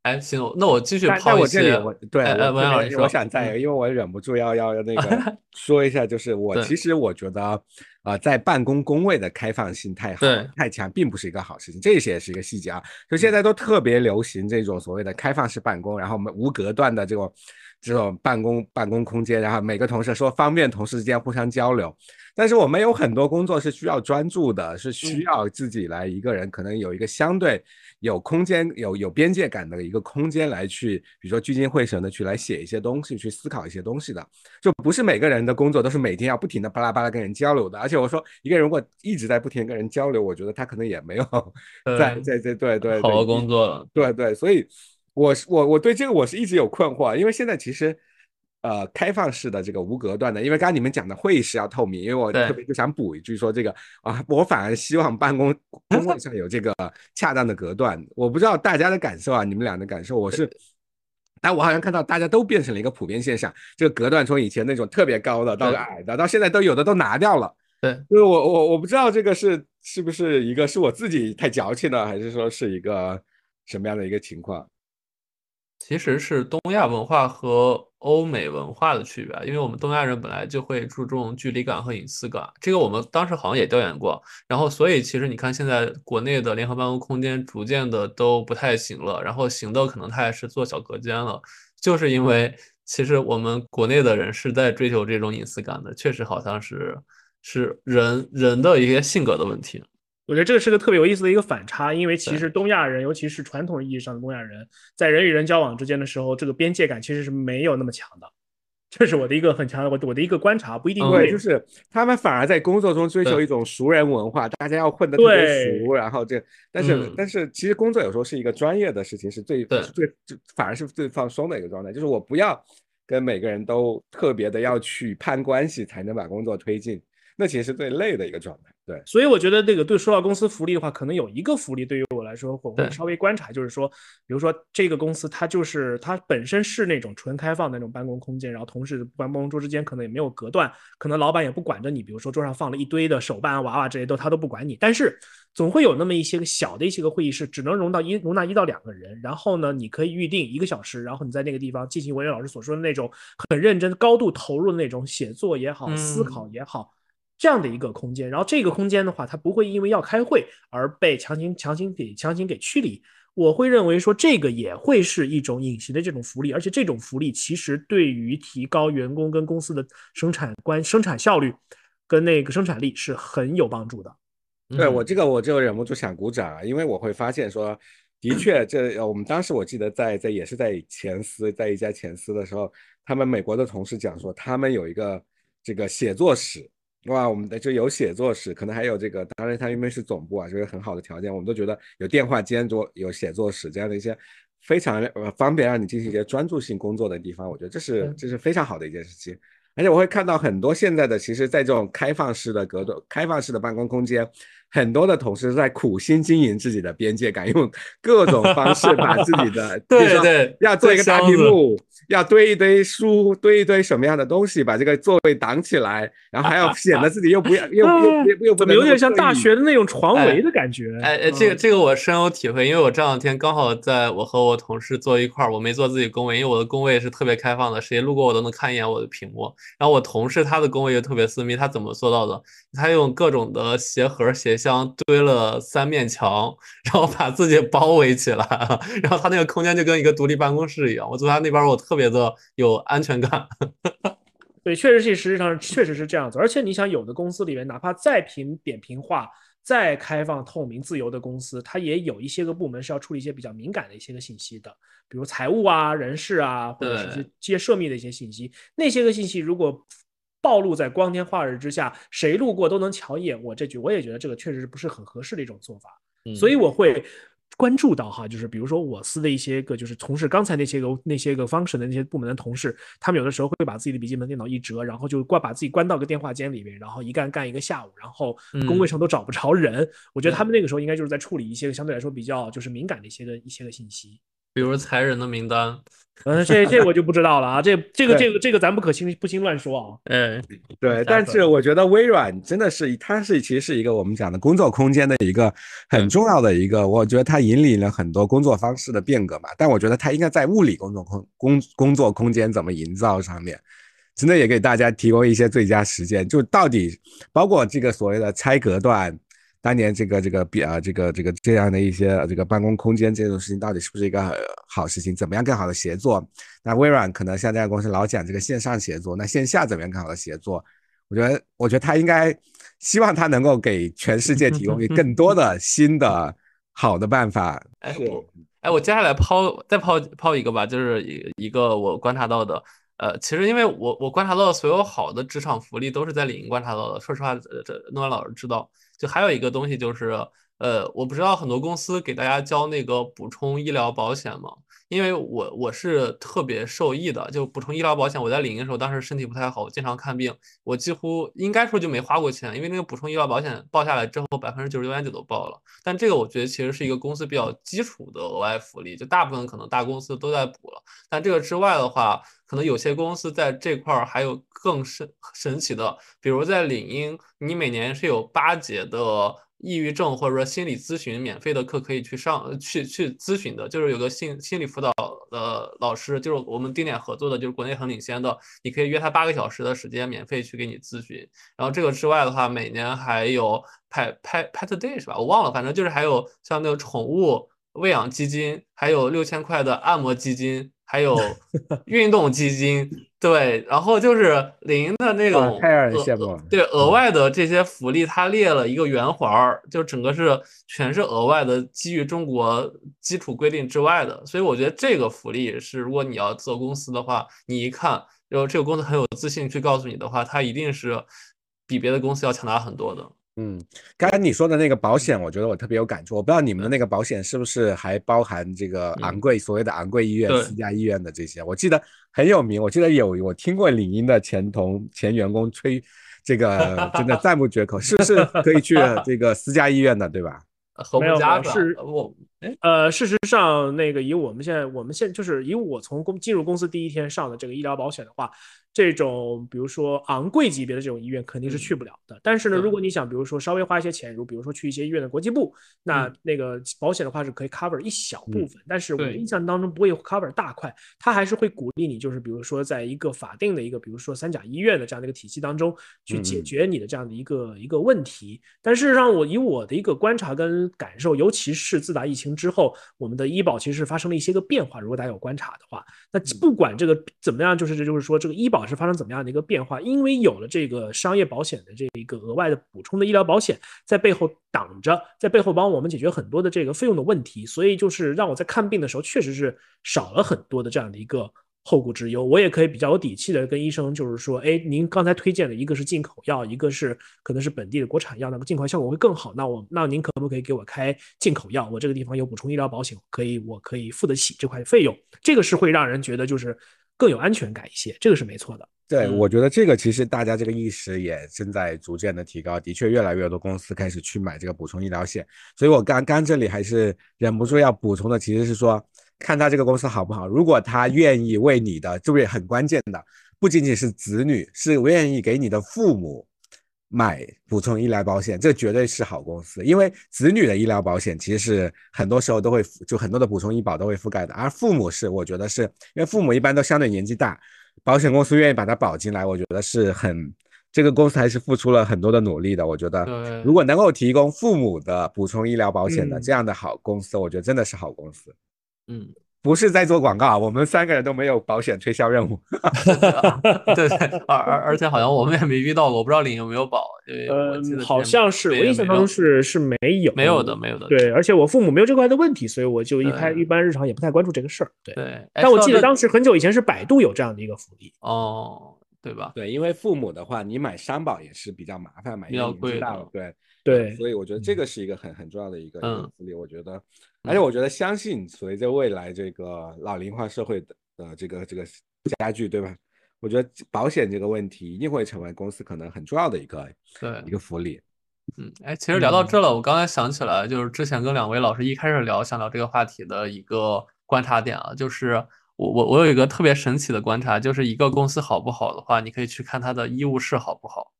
哎，行，那我继续抛一些。我对，我我想再，因为我忍不住要要那个 说一下，就是我其实我觉得，呃，在办公工位的开放性太好太强，并不是一个好事情。这些也是一个细节啊。就现在都特别流行这种所谓的开放式办公，然后无隔断的这种这种办公办公空间，然后每个同事说方便同事之间互相交流。但是我们有很多工作是需要专注的，是需要自己来一个人，可能有一个相对有空间、有有边界感的一个空间来去，比如说聚精会神的去来写一些东西，去思考一些东西的。就不是每个人的工作都是每天要不停的巴拉巴拉跟人交流的。而且我说一个人如果一直在不停跟人交流，我觉得他可能也没有在在在对对好好工作了。对对，所以我是我我对这个我是一直有困惑，因为现在其实。呃，开放式的这个无隔断的，因为刚刚你们讲的会议室要透明，因为我特别就想补一句说这个啊，我反而希望办公工位上有这个恰当的隔断。我不知道大家的感受啊，你们俩的感受，我是，但我好像看到大家都变成了一个普遍现象，这个隔断从以前那种特别高的到矮的，到现在都有的都拿掉了。对，就是我我我不知道这个是是不是一个是我自己太矫情了，还是说是一个什么样的一个情况？其实是东亚文化和欧美文化的区别，因为我们东亚人本来就会注重距离感和隐私感，这个我们当时好像也调研过。然后，所以其实你看，现在国内的联合办公空间逐渐的都不太行了，然后行的可能它也是做小隔间了，就是因为其实我们国内的人是在追求这种隐私感的，确实好像是是人人的一些性格的问题。我觉得这个是个特别有意思的一个反差，因为其实东亚人，尤其是传统意义上的东亚人，在人与人交往之间的时候，这个边界感其实是没有那么强的。这是我的一个很强的我我的一个观察，不一定对，就是他们反而在工作中追求一种熟人文化，大家要混得特别熟，然后这，但是但是其实工作有时候是一个专业的事情，是最最反而是最放松的一个状态，就是我不要跟每个人都特别的要去攀关系才能把工作推进。那其实是最累的一个状态，对。所以我觉得那个对说到公司福利的话，可能有一个福利对于我来说，我会稍微观察，就是说，比如说这个公司它就是它本身是那种纯开放的那种办公空间，然后同事办公桌之间可能也没有隔断，可能老板也不管着你，比如说桌上放了一堆的手办娃娃这些都他都不管你，但是总会有那么一些个小的一些个会议室，只能容到一容纳一到两个人，然后呢，你可以预定一个小时，然后你在那个地方进行文渊老师所说的那种很认真、高度投入的那种写作也好、思考也好。这样的一个空间，然后这个空间的话，它不会因为要开会而被强行强行给强行给驱离。我会认为说，这个也会是一种隐形的这种福利，而且这种福利其实对于提高员工跟公司的生产关生产效率跟那个生产力是很有帮助的。对我这个我就忍不住想鼓掌啊，因为我会发现说，的确，这我们当时我记得在在也是在前司，在一家前司的时候，他们美国的同事讲说，他们有一个这个写作室。哇，我们的就有写作室，可能还有这个，当然它因为是总部啊，就是很好的条件，我们都觉得有电话间桌、有写作室这样的一些非常呃方便让你进行一些专注性工作的地方，我觉得这是这是非常好的一件事情。而且我会看到很多现在的，其实在这种开放式的格斗、开放式的办公空间。很多的同事在苦心经营自己的边界感，用各种方式把自己的 对对，要做一个大屏幕，要堆一堆书，堆一堆什么样的东西，把这个座位挡起来，然后还要显得自己又不要又 又又不能有点像大学的那种床围的感觉。哎哎，这个这个我深有体会，因为我这两天刚好在我和我同事坐一块儿，我没坐自己工位，因为我的工位是特别开放的，谁路过我都能看一眼我的屏幕。然后我同事他的工位又特别私密，他怎么做到的？他用各种的鞋盒鞋。箱堆了三面墙，然后把自己包围起来，然后他那个空间就跟一个独立办公室一样。我坐他那边，我特别的有安全感。对，确实是，实际上确实是这样子。而且你想，有的公司里面，哪怕再平扁平化、再开放、透明、自由的公司，它也有一些个部门是要处理一些比较敏感的一些个信息的，比如财务啊、人事啊，或者是些接涉密的一些信息。那些个信息如果暴露在光天化日之下，谁路过都能瞧一眼。我这句我也觉得这个确实是不是很合适的一种做法，所以我会关注到哈，就是比如说我司的一些个就是从事刚才那些个那些个 function 的那些部门的同事，他们有的时候会把自己的笔记本电脑一折，然后就关把自己关到个电话间里面，然后一干干一个下午，然后工位上都找不着人。我觉得他们那个时候应该就是在处理一些相对来说比较就是敏感的一些的一些个信息，比如裁人的名单。嗯，这这我就不知道了啊，这这个这个这个咱不可轻不轻乱说啊。嗯，对，但是我觉得微软真的是，它是其实是一个我们讲的工作空间的一个很重要的一个，我觉得它引领了很多工作方式的变革嘛。但我觉得它应该在物理工作空工工作空间怎么营造上面，真的也给大家提供一些最佳实践，就到底包括这个所谓的拆隔断。当年这个这个比啊这个这个这样的一些这个办公空间这种事情到底是不是一个好事情？怎么样更好的协作？那微软可能像这家公司老讲这个线上协作，那线下怎么样更好的协作？我觉得，我觉得他应该希望他能够给全世界提供更多的新的 好的办法。哎，我哎，我接下来抛再抛抛一个吧，就是一一个我观察到的。呃，其实因为我我观察到的所有好的职场福利都是在领英观察到的。说实话，这诺兰老师知道。就还有一个东西就是，呃，我不知道很多公司给大家交那个补充医疗保险吗？因为我我是特别受益的，就补充医疗保险。我在领英的时候，当时身体不太好，我经常看病，我几乎应该说就没花过钱，因为那个补充医疗保险报下来之后，百分之九十九点九都报了。但这个我觉得其实是一个公司比较基础的额外福利，就大部分可能大公司都在补了。但这个之外的话，可能有些公司在这块儿还有更神神奇的，比如在领英，你每年是有八节的。抑郁症或者说心理咨询免费的课可以去上去去咨询的，就是有个心心理辅导的老师，就是我们定点合作的，就是国内很领先的，你可以约他八个小时的时间免费去给你咨询。然后这个之外的话，每年还有派派派 today 是吧？我忘了，反正就是还有像那个宠物喂养基金，还有六千块的按摩基金。还有 运动基金，对，然后就是零的那种，太让人羡慕了。对，额外的这些福利，它列了一个圆环儿，就整个是全是额外的，基于中国基础规定之外的。所以我觉得这个福利是，如果你要做公司的话，你一看，然后这个公司很有自信去告诉你的话，它一定是比别的公司要强大很多的。嗯，刚才你说的那个保险，我觉得我特别有感触。我不知道你们的那个保险是不是还包含这个昂贵所谓的昂贵医院、私家医院的这些？我记得很有名，我记得有我听过领英的前同前员工吹这个，真的赞不绝口，是不是可以去 这个私家医院的，对吧？没有，是我，呃，事实上，那个以我们现在，我们现就是以我从公进入公司第一天上的这个医疗保险的话。这种比如说昂贵级别的这种医院肯定是去不了的。但是呢，如果你想比如说稍微花一些钱，如比如说去一些医院的国际部，那那个保险的话是可以 cover 一小部分。但是我印象当中不会 cover 大块，它还是会鼓励你，就是比如说在一个法定的一个比如说三甲医院的这样的一个体系当中去解决你的这样的一个一个问题。但事实上，我以我的一个观察跟感受，尤其是自打疫情之后，我们的医保其实是发生了一些个变化。如果大家有观察的话，那不管这个怎么样，就是这就是说这个医保。是发生怎么样的一个变化？因为有了这个商业保险的这一个额外的补充的医疗保险在背后挡着，在背后帮我们解决很多的这个费用的问题，所以就是让我在看病的时候确实是少了很多的这样的一个后顾之忧。我也可以比较有底气的跟医生就是说，哎，您刚才推荐的一个是进口药，一个是可能是本地的国产药，那个进口效果会更好。那我那您可不可以给我开进口药？我这个地方有补充医疗保险，可以我可以付得起这块费用。这个是会让人觉得就是。更有安全感一些，这个是没错的。对，我觉得这个其实大家这个意识也正在逐渐的提高，的确越来越多公司开始去买这个补充医疗险。所以我刚刚这里还是忍不住要补充的，其实是说看他这个公司好不好。如果他愿意为你的，这也很关键的，不仅仅是子女，是愿意给你的父母。买补充医疗保险，这绝对是好公司，因为子女的医疗保险其实是很多时候都会就很多的补充医保都会覆盖的，而父母是我觉得是因为父母一般都相对年纪大，保险公司愿意把它保进来，我觉得是很这个公司还是付出了很多的努力的。我觉得如果能够提供父母的补充医疗保险的这样的好公司，我觉得真的是好公司。嗯。不是在做广告，我们三个人都没有保险推销任务。对对，而而 而且好像我们也没遇到过，我不知道领有没有保。呃，好像是，我印象当中是是没有，没有的，没有的。对，而且我父母没有这块的问题，所以我就一开一般日常也不太关注这个事儿。对，但我记得当时很久以前是百度有这样的一个福利。哦，对吧？对，因为父母的话，你买商保也是比较麻烦，买比较贵的。对。对，所以我觉得这个是一个很很重要的一个福利。我觉得，而且我觉得相信随着未来这个老龄化社会的呃这个这个加剧，对吧？我觉得保险这个问题一定会成为公司可能很重要的一个对一个福利。嗯，哎，其实聊到这了，我刚才想起来，就是之前跟两位老师一开始聊想聊这个话题的一个观察点啊，就是我我我有一个特别神奇的观察，就是一个公司好不好的话，你可以去看它的医务室好不好。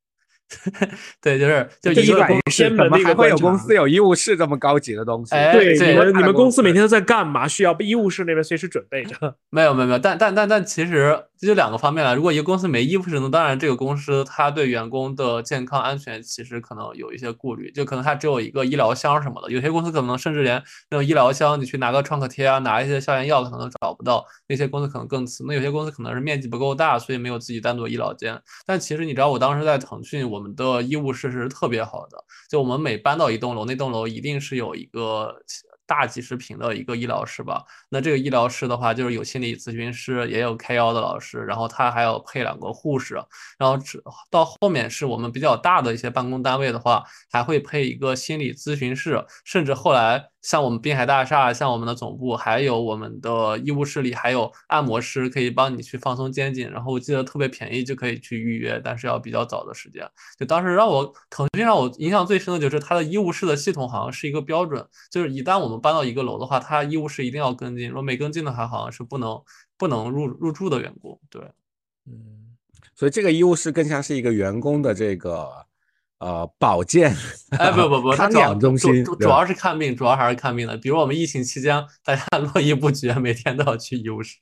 对，就是就一个公司，怎么还会有公司有医务室这么高级的东西？对，你们你们公司每天都在干嘛？需要医务室那边随时准备着？没有没有没有，但但但但其实这就两个方面了。如果一个公司没医务室呢，当然这个公司它对员工的健康安全其实可能有一些顾虑，就可能它只有一个医疗箱什么的。有些公司可能甚至连那种医疗箱，你去拿个创可贴啊，拿一些消炎药可能都找不到。那些公司可能更次。那有些公司可能是面积不够大，所以没有自己单独医疗间。但其实你知道，我当时在腾讯，我们的医务室是特别好的。就我们每搬到一栋楼，那栋楼一定是有一个。大几十平的一个医疗室吧，那这个医疗室的话，就是有心理咨询师，也有开药的老师，然后他还要配两个护士，然后到后面是我们比较大的一些办公单位的话，还会配一个心理咨询室，甚至后来。像我们滨海大厦，像我们的总部，还有我们的医务室里，还有按摩师可以帮你去放松肩颈。然后我记得特别便宜，就可以去预约，但是要比较早的时间。就当时让我腾讯让我印象最深的就是它的医务室的系统好像是一个标准，就是一旦我们搬到一个楼的话，它医务室一定要跟进，如果没跟进的话，好像是不能不能入入住的员工。对，嗯，所以这个医务室更像是一个员工的这个。呃，保健，哎，不不不，康养中心主主要是看病，主要还是看病的。比如我们疫情期间，大家 络绎不绝，每天都要去医务室。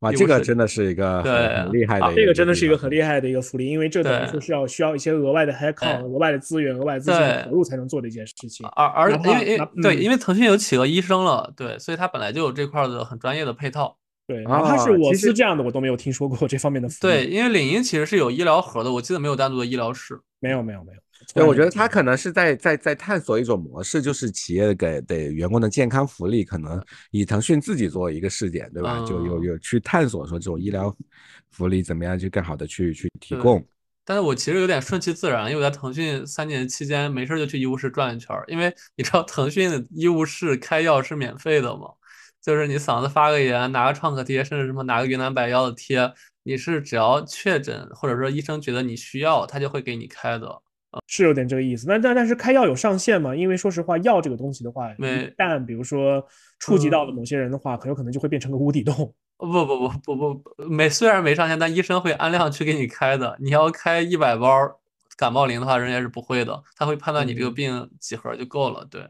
哇，这个真的是一个很厉害的，这个真的是一个很厉害的一个福利，因为这等于说是要需要一些额外的 headcount、额外的资源、额外资金投入才能做的一件事情。而而因为因为对，因为腾讯有企鹅医生了，对，所以它本来就有这块的很专业的配套。对，哪怕是我司这样的，我都没有听说过这方面的。对，因为领英其实是有医疗盒的，我记得没有单独的医疗室。没有，没有，没有。对，我觉得他可能是在在在探索一种模式，就是企业给给员工的健康福利，可能以腾讯自己作为一个试点，对吧？就有有去探索说这种医疗福利怎么样去更好的去去提供。但是我其实有点顺其自然，因为我在腾讯三年期间没事就去医务室转一圈，因为你知道腾讯的医务室开药是免费的嘛，就是你嗓子发个炎，拿个创可贴，甚至什么拿个云南白药的贴，你是只要确诊或者说医生觉得你需要，他就会给你开的。是有点这个意思，但但但是开药有上限吗？因为说实话，药这个东西的话，一旦比如说触及到了某些人的话，很有可能就会变成个无底洞。不不不不不没虽然没上限，但医生会按量去给你开的。你要开一百包感冒灵的话，人家是不会的，他会判断你这个病几盒就够了。对，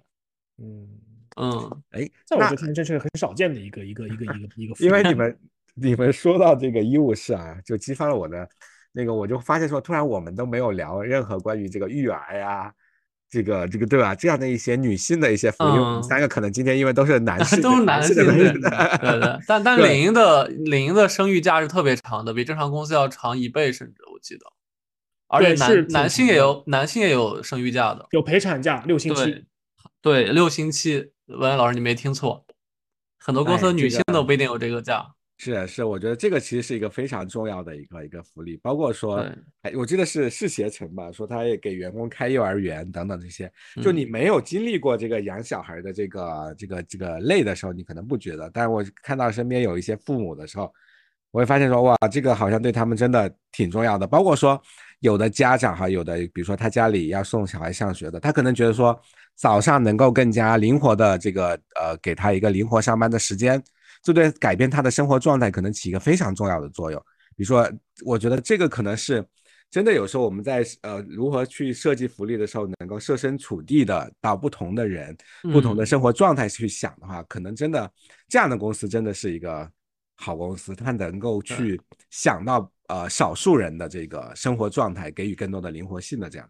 嗯嗯，哎，在我这看来，这是很少见的一个一个一个一个一个。因为你们你们说到这个医务室啊，就激发了我的。那个我就发现说，突然我们都没有聊任何关于这个育儿呀，这个这个对吧？这样的一些女性的一些福利。我们三个可能今天因为都是男性，都是男性的，对 对。但但领英的领英的生育假是特别长的，比正常公司要长一倍，甚至我记得。而且男男性也有男性也有生育假的，有陪产假六星期。对，六星期。文文老师，你没听错，很多公司女性都不一定有这个假。是是，我觉得这个其实是一个非常重要的一个一个福利，包括说，哎，我记得是是携程吧，说他也给员工开幼儿园等等这些。就你没有经历过这个养小孩的这个这个这个累的时候，你可能不觉得。但是我看到身边有一些父母的时候，我会发现说，哇，这个好像对他们真的挺重要的。包括说，有的家长哈，有的比如说他家里要送小孩上学的，他可能觉得说，早上能够更加灵活的这个呃，给他一个灵活上班的时间。这对改变他的生活状态可能起一个非常重要的作用。比如说，我觉得这个可能是真的。有时候我们在呃如何去设计福利的时候，能够设身处地的到不同的人、不同的生活状态去想的话，可能真的这样的公司真的是一个好公司。它能够去想到呃少数人的这个生活状态，给予更多的灵活性的这样。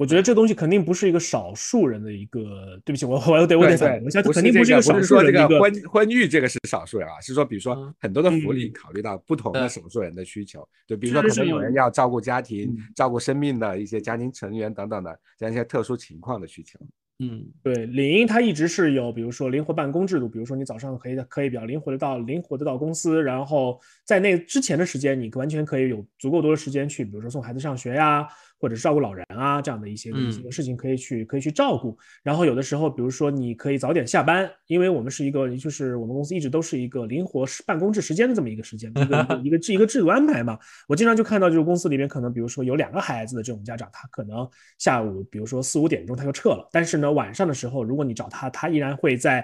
我觉得这东西肯定不是一个少数人的一个，对不起，我我得我得反驳一下，肯定不是一个少数人的一个婚婚育这个是少数人啊，是说比如说很多的福利考虑到不同的少数人的需求，对，比如说可能有人要照顾家庭、照顾生命的一些家庭成员等等的这样一些特殊情况的需求。嗯，对，领英它一直是有，比如说灵活办公制度，比如说你早上可以可以比较灵活的到灵活的到公司，然后在那之前的时间，你完全可以有足够多的时间去，比如说送孩子上学呀。或者是照顾老人啊，这样的一些一些事情可以去可以去照顾。然后有的时候，比如说你可以早点下班，因为我们是一个就是我们公司一直都是一个灵活办公制时间的这么一个时间，一个一个制一个制度安排嘛。我经常就看到就是公司里面可能比如说有两个孩子的这种家长，他可能下午比如说四五点钟他就撤了，但是呢晚上的时候如果你找他，他依然会在。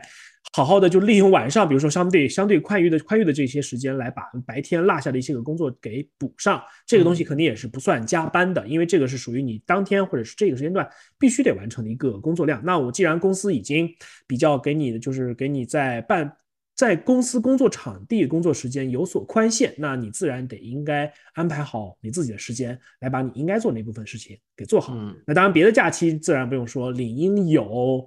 好好的就利用晚上，比如说相对相对宽裕的宽裕的这些时间，来把白天落下的一些个工作给补上。这个东西肯定也是不算加班的，因为这个是属于你当天或者是这个时间段必须得完成的一个工作量。那我既然公司已经比较给你的就是给你在办在公司工作场地工作时间有所宽限，那你自然得应该安排好你自己的时间，来把你应该做那部分事情给做好。那当然，别的假期自然不用说，理应有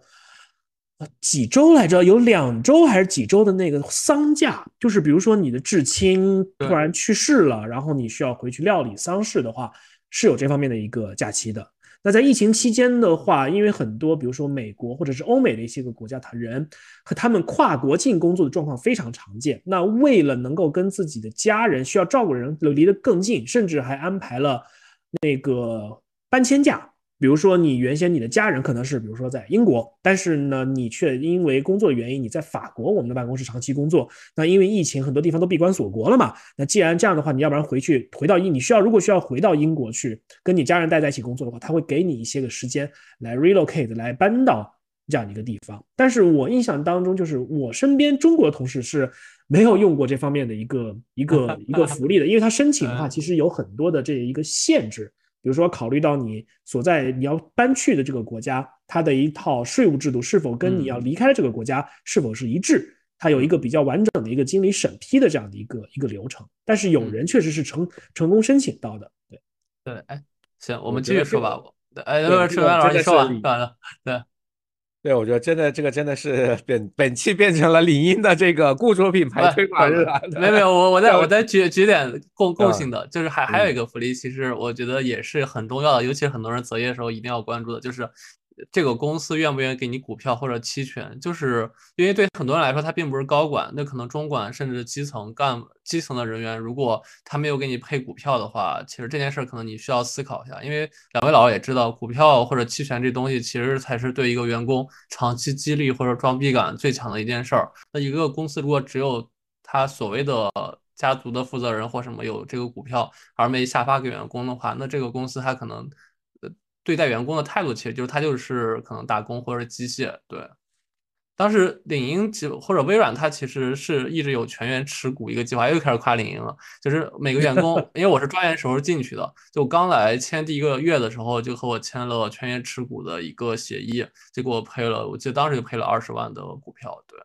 几周来着？有两周还是几周的那个丧假？就是比如说你的至亲突然去世了，然后你需要回去料理丧事的话，是有这方面的一个假期的。那在疫情期间的话，因为很多，比如说美国或者是欧美的一些个国家，他人和他们跨国境工作的状况非常常见。那为了能够跟自己的家人需要照顾人离得更近，甚至还安排了那个搬迁假。比如说，你原先你的家人可能是，比如说在英国，但是呢，你却因为工作的原因，你在法国我们的办公室长期工作。那因为疫情，很多地方都闭关锁国了嘛。那既然这样的话，你要不然回去回到英，你需要如果需要回到英国去跟你家人待在一起工作的话，他会给你一些个时间来 relocate 来搬到这样一个地方。但是我印象当中，就是我身边中国的同事是没有用过这方面的一个一个 一个福利的，因为他申请的话，其实有很多的这一个限制。比如说，考虑到你所在你要搬去的这个国家，它的一套税务制度是否跟你要离开这个国家是否是一致，它有一个比较完整的一个经理审批的这样的一个一个流程。但是有人确实是成成功申请到的，对对，哎，行，我们继续说吧。哎，那个陈老师，你说完了，对。对，我觉得真的这个真的是本本期变成了领英的这个雇主品牌推广日了。没有没有，我我 再我再举举点共共性的，就是还还有一个福利，其实我觉得也是很重要的，尤其是很多人择业的时候一定要关注的，就是。这个公司愿不愿意给你股票或者期权？就是因为对很多人来说，他并不是高管，那可能中管甚至基层干基层的人员，如果他没有给你配股票的话，其实这件事可能你需要思考一下。因为两位老师也知道，股票或者期权这东西，其实才是对一个员工长期激励或者装逼感最强的一件事儿。那一个公司如果只有他所谓的家族的负责人或什么有这个股票，而没下发给员工的话，那这个公司他可能。对待员工的态度，其实就是他就是可能打工或者机械。对，当时领英其或者微软，它其实是一直有全员持股一个计划，又开始夸领英了。就是每个员工，因为我是专员时候进去的，就刚来签第一个月的时候，就和我签了全员持股的一个协议，就给我配了，我记得当时就配了二十万的股票。对，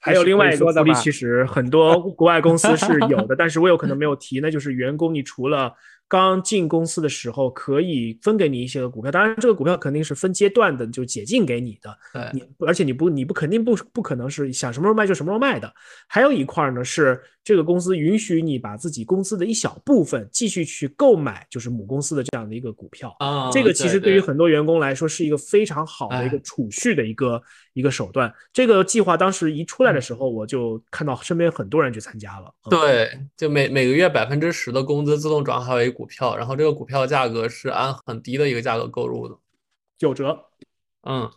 还有另外一个福利，其实很多国外公司是有的，但是我有可能没有提，那就是员工，你除了刚进公司的时候，可以分给你一些个股票，当然这个股票肯定是分阶段的，就解禁给你的。对，你而且你不你不肯定不不可能是想什么时候卖就什么时候卖的。还有一块呢是。这个公司允许你把自己公司的一小部分继续去购买，就是母公司的这样的一个股票啊。这个其实对于很多员工来说是一个非常好的一个储蓄的一个一个手段。这个计划当时一出来的时候，我就看到身边很多人去参加了。对，就每每个月百分之十的工资自动转化为股票，然后这个股票价格是按很低的一个价格购入的，九折。嗯，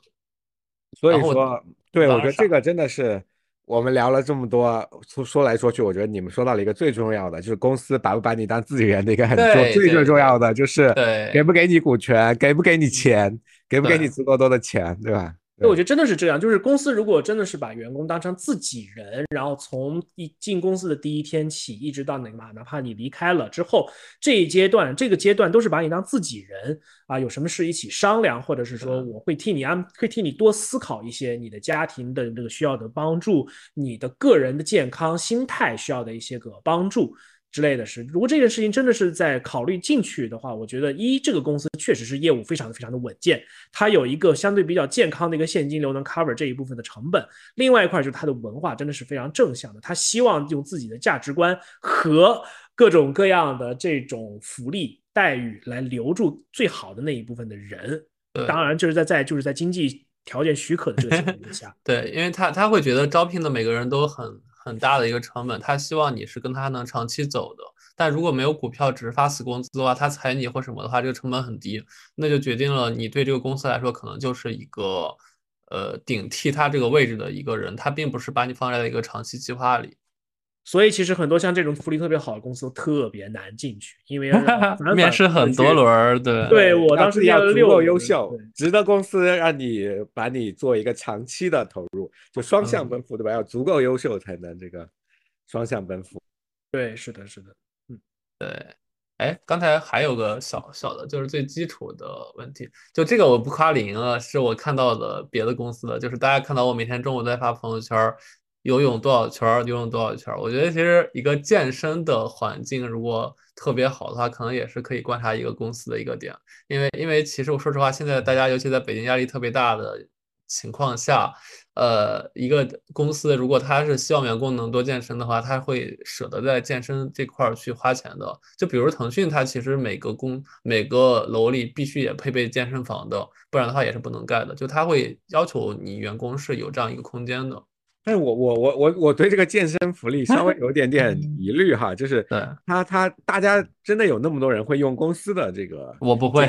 所以说，对我觉得这个真的是。我们聊了这么多，说说来说去，我觉得你们说到了一个最重要的，就是公司把不把你当自己人的一个很重最最重要的，就是给不给你股权，给不给你钱，给不给你足够多的钱，对吧？我觉得真的是这样，就是公司如果真的是把员工当成自己人，然后从一进公司的第一天起，一直到哪嘛，哪怕你离开了之后，这一阶段这个阶段都是把你当自己人啊，有什么事一起商量，或者是说我会替你安，会替你多思考一些你的家庭的这个需要的帮助，你的个人的健康心态需要的一些个帮助。之类的事，如果这件事情真的是在考虑进去的话，我觉得一这个公司确实是业务非常的非常的稳健，它有一个相对比较健康的一个现金流能 cover 这一部分的成本。另外一块就是它的文化真的是非常正向的，他希望用自己的价值观和各种各样的这种福利待遇来留住最好的那一部分的人。当然就是在在就是在经济条件许可的这个情况下，对，因为他他会觉得招聘的每个人都很。很大的一个成本，他希望你是跟他能长期走的。但如果没有股票，只是发死工资的话，他裁你或什么的话，这个成本很低，那就决定了你对这个公司来说，可能就是一个呃顶替他这个位置的一个人，他并不是把你放在了一个长期计划里。所以其实很多像这种福利特别好的公司都特别难进去，因为 面试很多轮儿，对，对我当时要足够优秀，值得公司让你把你做一个长期的投入，就双向奔赴，对吧？要足够优秀才能这个双向奔赴。对，是的，是的，嗯，对。哎，刚才还有个小小的，就是最基础的问题，就这个我不夸零啊，是我看到的别的公司的，就是大家看到我每天中午在发朋友圈。游泳多少圈，游泳多少圈。我觉得其实一个健身的环境如果特别好的话，可能也是可以观察一个公司的一个点。因为因为其实我说实话，现在大家尤其在北京压力特别大的情况下。呃，一个公司如果他是希望员工能多健身的话，他会舍得在健身这块儿去花钱的。就比如腾讯，它其实每个公每个楼里必须也配备健身房的，不然的话也是不能盖的。就他会要求你员工是有这样一个空间的。但是我我我我我对这个健身福利稍微 有点点疑虑哈，就是对他他大家真的有那么多人会用公司的这个？我不会，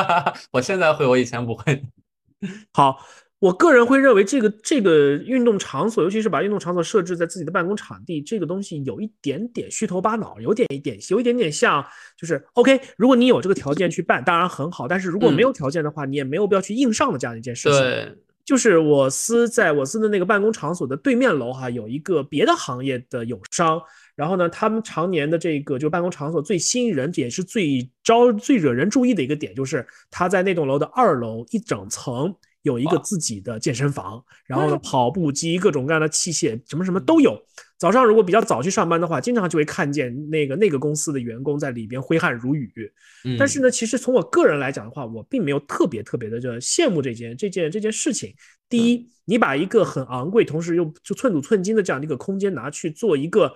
我现在会，我以前不会。好。我个人会认为，这个这个运动场所，尤其是把运动场所设置在自己的办公场地，这个东西有一点点虚头巴脑，有点一点，有一点点像，就是 OK，如果你有这个条件去办，当然很好，但是如果没有条件的话，你也没有必要去硬上的这样一件事情。对，就是我司在我司的那个办公场所的对面楼哈，有一个别的行业的友商，然后呢，他们常年的这个就办公场所最吸引人，也是最招最惹人注意的一个点，就是他在那栋楼的二楼一整层。有一个自己的健身房，然后呢，跑步机、各种各样的器械，什么什么都有。早上如果比较早去上班的话，经常就会看见那个那个公司的员工在里边挥汗如雨。但是呢，其实从我个人来讲的话，我并没有特别特别的就羡慕这件这件这件事情。第一，你把一个很昂贵，同时又就寸土寸金的这样的一个空间拿去做一个，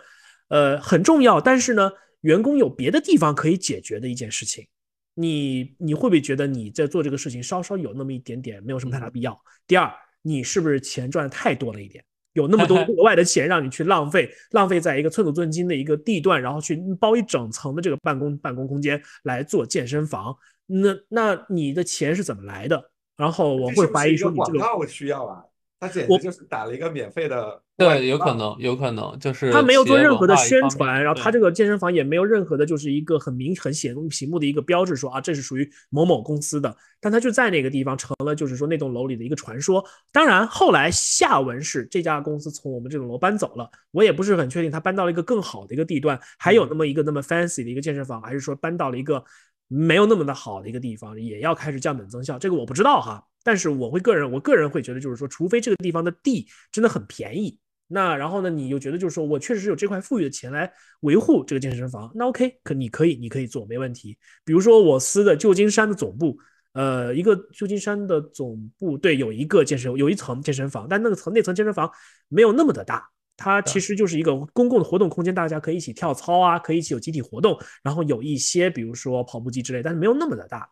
呃，很重要，但是呢，员工有别的地方可以解决的一件事情。你你会不会觉得你在做这个事情稍稍有那么一点点没有什么太大必要？第二，你是不是钱赚的太多了一点？有那么多 额外的钱让你去浪费，浪费在一个寸土寸金的一个地段，然后去包一整层的这个办公办公空间来做健身房？那那你的钱是怎么来的？然后我会怀疑说你这个广告需要啊。他简直就是打了一个免费的，对，有可能，有可能就是他没有做任何的宣传，然后他这个健身房也没有任何的，就是一个很明很显屏幕的一个标志，说啊，这是属于某某公司的，但他就在那个地方成了，就是说那栋楼里的一个传说。当然，后来下文是这家公司从我们这栋楼搬走了，我也不是很确定他搬到了一个更好的一个地段，还有那么一个那么 fancy 的一个健身房，还是说搬到了一个没有那么的好的一个地方，也要开始降本增效，这个我不知道哈。但是我会个人，我个人会觉得，就是说，除非这个地方的地真的很便宜，那然后呢，你又觉得就是说我确实是有这块富裕的钱来维护这个健身房，那 OK，可你可以，你可以做，没问题。比如说我司的旧金山的总部，呃，一个旧金山的总部对，有一个健身，有一层健身房，但那个层那层健身房没有那么的大，它其实就是一个公共的活动空间，大家可以一起跳操啊，可以一起有集体活动，然后有一些比如说跑步机之类，但是没有那么的大。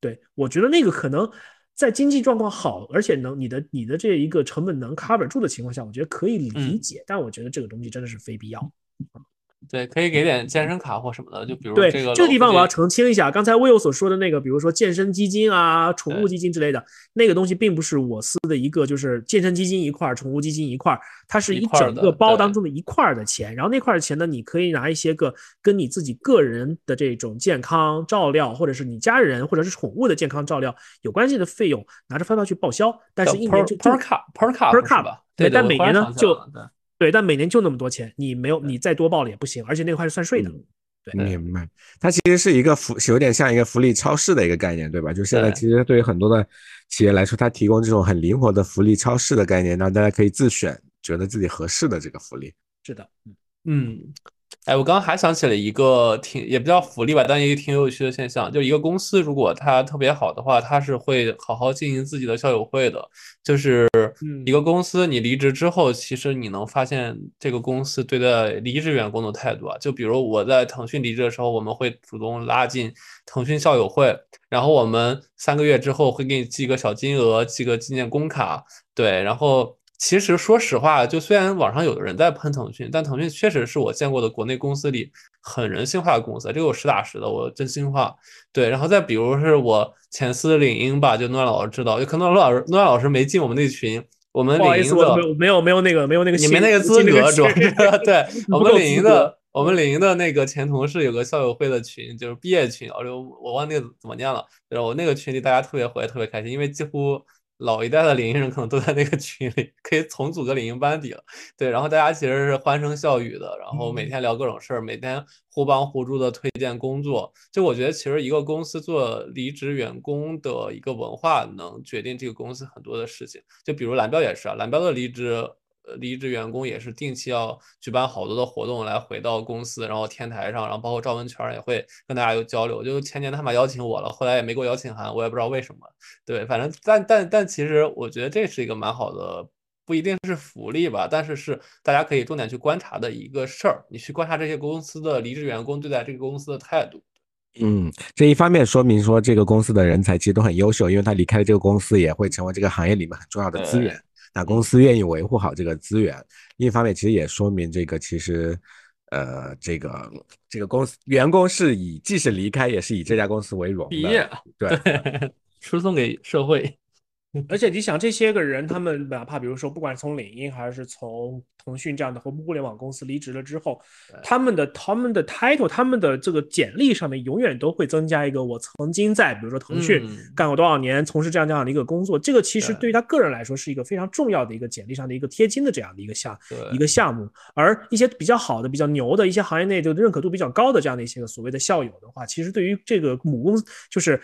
对我觉得那个可能。在经济状况好，而且能你的你的这一个成本能 cover 住的情况下，我觉得可以理解。但我觉得这个东西真的是非必要。对，可以给点健身卡或什么的，就比如对这个这个地方我要澄清一下，刚才魏友所说的那个，比如说健身基金啊、宠物基金之类的，那个东西并不是我司的一个，就是健身基金一块儿，宠物基金一块儿，它是一整个包当中的一块儿的钱。然后那块钱呢，你可以拿一些个跟你自己个人的这种健康照料，或者是你家人或者是宠物的健康照料有关系的费用，拿着发票去报销。但是一年就 per cup per cup per cup 吧？对，但每年呢就。对，但每年就那么多钱，你没有，你再多报了也不行，而且那块是算税的。对，明白。它其实是一个福，有点像一个福利超市的一个概念，对吧？就现在其实对于很多的企业来说，它提供这种很灵活的福利超市的概念，让大家可以自选，觉得自己合适的这个福利。是的，嗯。哎，我刚刚还想起了一个挺也不叫福利吧，但一个挺有趣的现象，就一个公司如果它特别好的话，它是会好好经营自己的校友会的。就是一个公司你离职之后，其实你能发现这个公司对待离职员工的态度啊。就比如我在腾讯离职的时候，我们会主动拉进腾讯校友会，然后我们三个月之后会给你寄个小金额，寄个纪念工卡，对，然后。其实说实话，就虽然网上有的人在喷腾讯，但腾讯确实是我见过的国内公司里很人性化的公司，这个我实打实的，我真心话。对，然后再比如是我前司领英吧，就诺老师知道，就可能诺老师诺老师没进我们那群，我们领英的没有没有那个没有那个你没那个资 格，主要是对我们领英的我们领英的那个前同事有个校友会的群，就是毕业群，我我忘那个怎么念了，然后我那个群里大家特别活跃，特别开心，因为几乎。老一代的领英人可能都在那个群里，可以重组个领英班底了。对，然后大家其实是欢声笑语的，然后每天聊各种事儿，每天互帮互助的推荐工作。就我觉得，其实一个公司做离职员工的一个文化，能决定这个公司很多的事情。就比如蓝标也是啊，蓝标的离职离职员工也是定期要举办好多的活动来回到公司，然后天台上，然后包括赵文全也会跟大家有交流。就前年他们邀请我了，后来也没给我邀请函，我也不知道为什么。对，反正但但但其实我觉得这是一个蛮好的，不一定是福利吧，但是是大家可以重点去观察的一个事儿。你去观察这些公司的离职员工对待这个公司的态度。嗯，这一方面说明说这个公司的人才其实都很优秀，因为他离开了这个公司也会成为这个行业里面很重要的资源。那公司愿意维护好这个资源，另一方面其实也说明这个其实，呃，这个这个公司员工是以即使离开也是以这家公司为荣的，对，输送给社会。而且你想，这些个人，他们哪怕比如说，不管是从领英还是从腾讯这样的或互联网公司离职了之后，他们的他们的 title，他们的这个简历上面永远都会增加一个我曾经在比如说腾讯干过多少年，从事这样这样的一个工作。这个其实对于他个人来说是一个非常重要的一个简历上的一个贴金的这样的一个项一个项目。而一些比较好的、比较牛的一些行业内就认可度比较高的这样的一些个所谓的校友的话，其实对于这个母公司就是。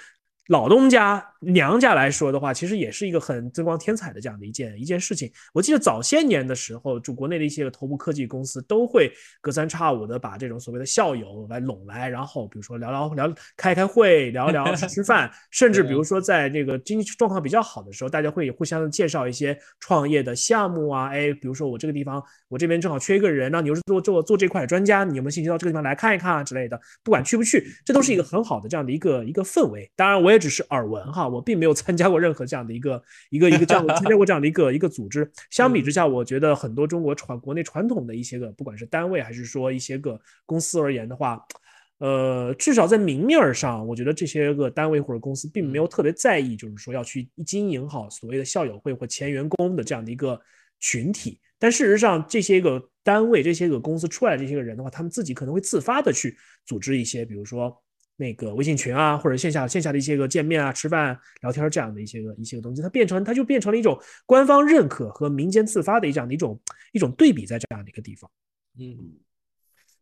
老东家娘家来说的话，其实也是一个很增光添彩的这样的一件一件事情。我记得早些年的时候，就国内的一些头部科技公司都会隔三差五的把这种所谓的校友来拢来，然后比如说聊聊聊开开会，聊聊吃吃饭，甚至比如说在这个经济状况比较好的时候，大家会互相介绍一些创业的项目啊。哎，比如说我这个地方，我这边正好缺一个人，那你又是做做做这块专家，你有没有兴趣到这个地方来看一看啊之类的？不管去不去，这都是一个很好的这样的一个一个氛围。当然，我也只是耳闻哈，我并没有参加过任何这样的一个一个一个这样参加过这样的一个一个组织。相比之下，我觉得很多中国传国内传统的一些个，不管是单位还是说一些个公司而言的话，呃，至少在明面上，我觉得这些个单位或者公司并没有特别在意，就是说要去经营好所谓的校友会或前员工的这样的一个群体。但事实上，这些个单位、这些个公司出来这些个人的话，他们自己可能会自发的去组织一些，比如说。那个微信群啊，或者线下线下的一些个见面啊、吃饭聊天这样的一些个一些个东西，它变成它就变成了一种官方认可和民间自发的一样的一种一种对比，在这样的一个地方，嗯。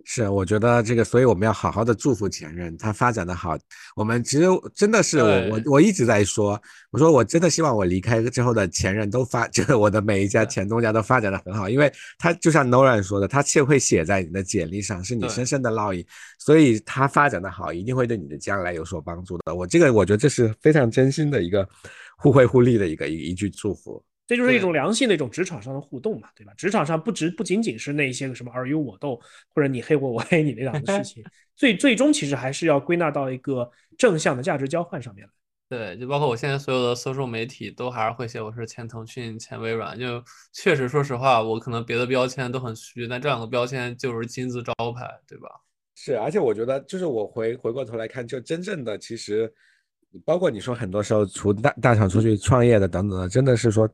是，我觉得这个，所以我们要好好的祝福前任，他发展的好。我们其实真的是我我我一直在说，我说我真的希望我离开之后的前任都发，就是我的每一家前东家都发展的很好，因为他就像 Noran 说的，他且会写在你的简历上，是你深深的烙印，所以他发展的好，一定会对你的将来有所帮助的。我这个我觉得这是非常真心的一个互惠互利的一个一一句祝福。这就是一种良性的一种职场上的互动嘛，对吧？职场上不只不仅仅是那些个什么尔虞我斗，或者你黑我我黑你那样的事情，最最终其实还是要归纳到一个正向的价值交换上面来。对，就包括我现在所有的搜索媒体都还是会写我是前腾讯、前微软，就确实说实话，我可能别的标签都很虚，但这两个标签就是金字招牌，对吧？是，而且我觉得就是我回回过头来看，就真正的其实，包括你说很多时候出大大厂出去创业的等等的，真的是说。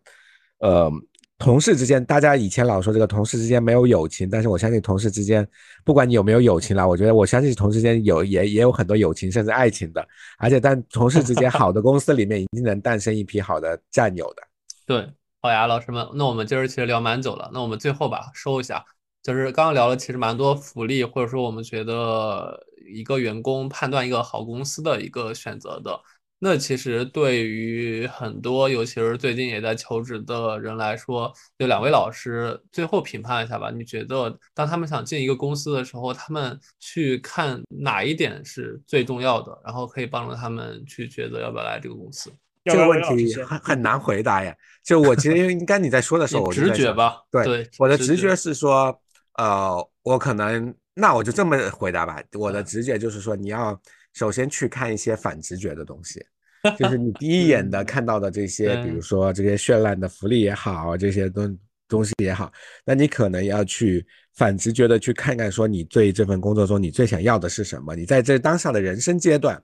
呃，同事之间，大家以前老说这个同事之间没有友情，但是我相信同事之间，不管你有没有友情啦，我觉得我相信同事之间有也也有很多友情甚至爱情的，而且但同事之间好的公司里面一定能诞生一批好的战友的。对，好呀，老师们，那我们今儿其实聊蛮久了，那我们最后吧收一下，就是刚刚聊了其实蛮多福利，或者说我们觉得一个员工判断一个好公司的一个选择的。那其实对于很多，尤其是最近也在求职的人来说，就两位老师最后评判一下吧。你觉得当他们想进一个公司的时候，他们去看哪一点是最重要的，然后可以帮助他们去抉择要不要来这个公司？这个问题很很难回答呀。就我其实应该你在说的时候，我直觉吧。对，我的直觉是说，呃，我可能那我就这么回答吧。我的直觉就是说，你要。首先去看一些反直觉的东西，就是你第一眼的看到的这些，比如说这些绚烂的福利也好，这些东东西也好，那你可能要去反直觉的去看看，说你对这份工作中你最想要的是什么？你在这当下的人生阶段，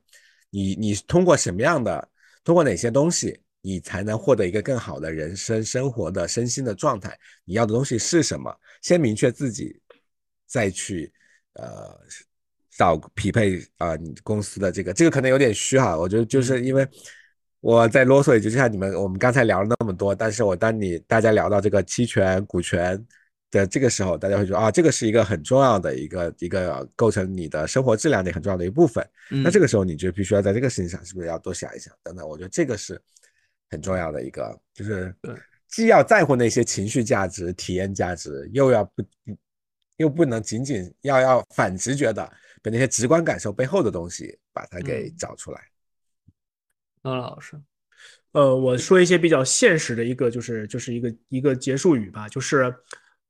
你你通过什么样的，通过哪些东西，你才能获得一个更好的人生生活的身心的状态？你要的东西是什么？先明确自己，再去呃。找匹配啊，你公司的这个这个可能有点虚哈，我觉得就是因为我在啰嗦，也就像你们我们刚才聊了那么多，但是我当你大家聊到这个期权股权的这个时候，大家会说啊，这个是一个很重要的一个一个构成你的生活质量的很重要的一部分。那这个时候你就必须要在这个事情上是不是要多想一想等等，我觉得这个是很重要的一个，就是既要在乎那些情绪价值、体验价值，又要不又不能仅仅要要反直觉的把那些直观感受背后的东西把它给找出来。那老师，呃，我说一些比较现实的一个，就是就是一个一个结束语吧，就是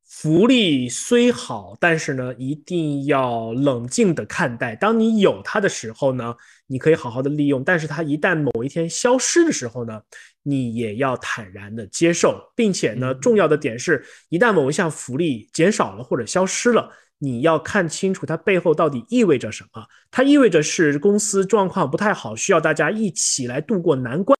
福利虽好，但是呢，一定要冷静的看待。当你有它的时候呢，你可以好好的利用；但是它一旦某一天消失的时候呢，你也要坦然的接受，并且呢，重要的点是，一旦某一项福利减少了或者消失了。你要看清楚它背后到底意味着什么？它意味着是公司状况不太好，需要大家一起来渡过难关，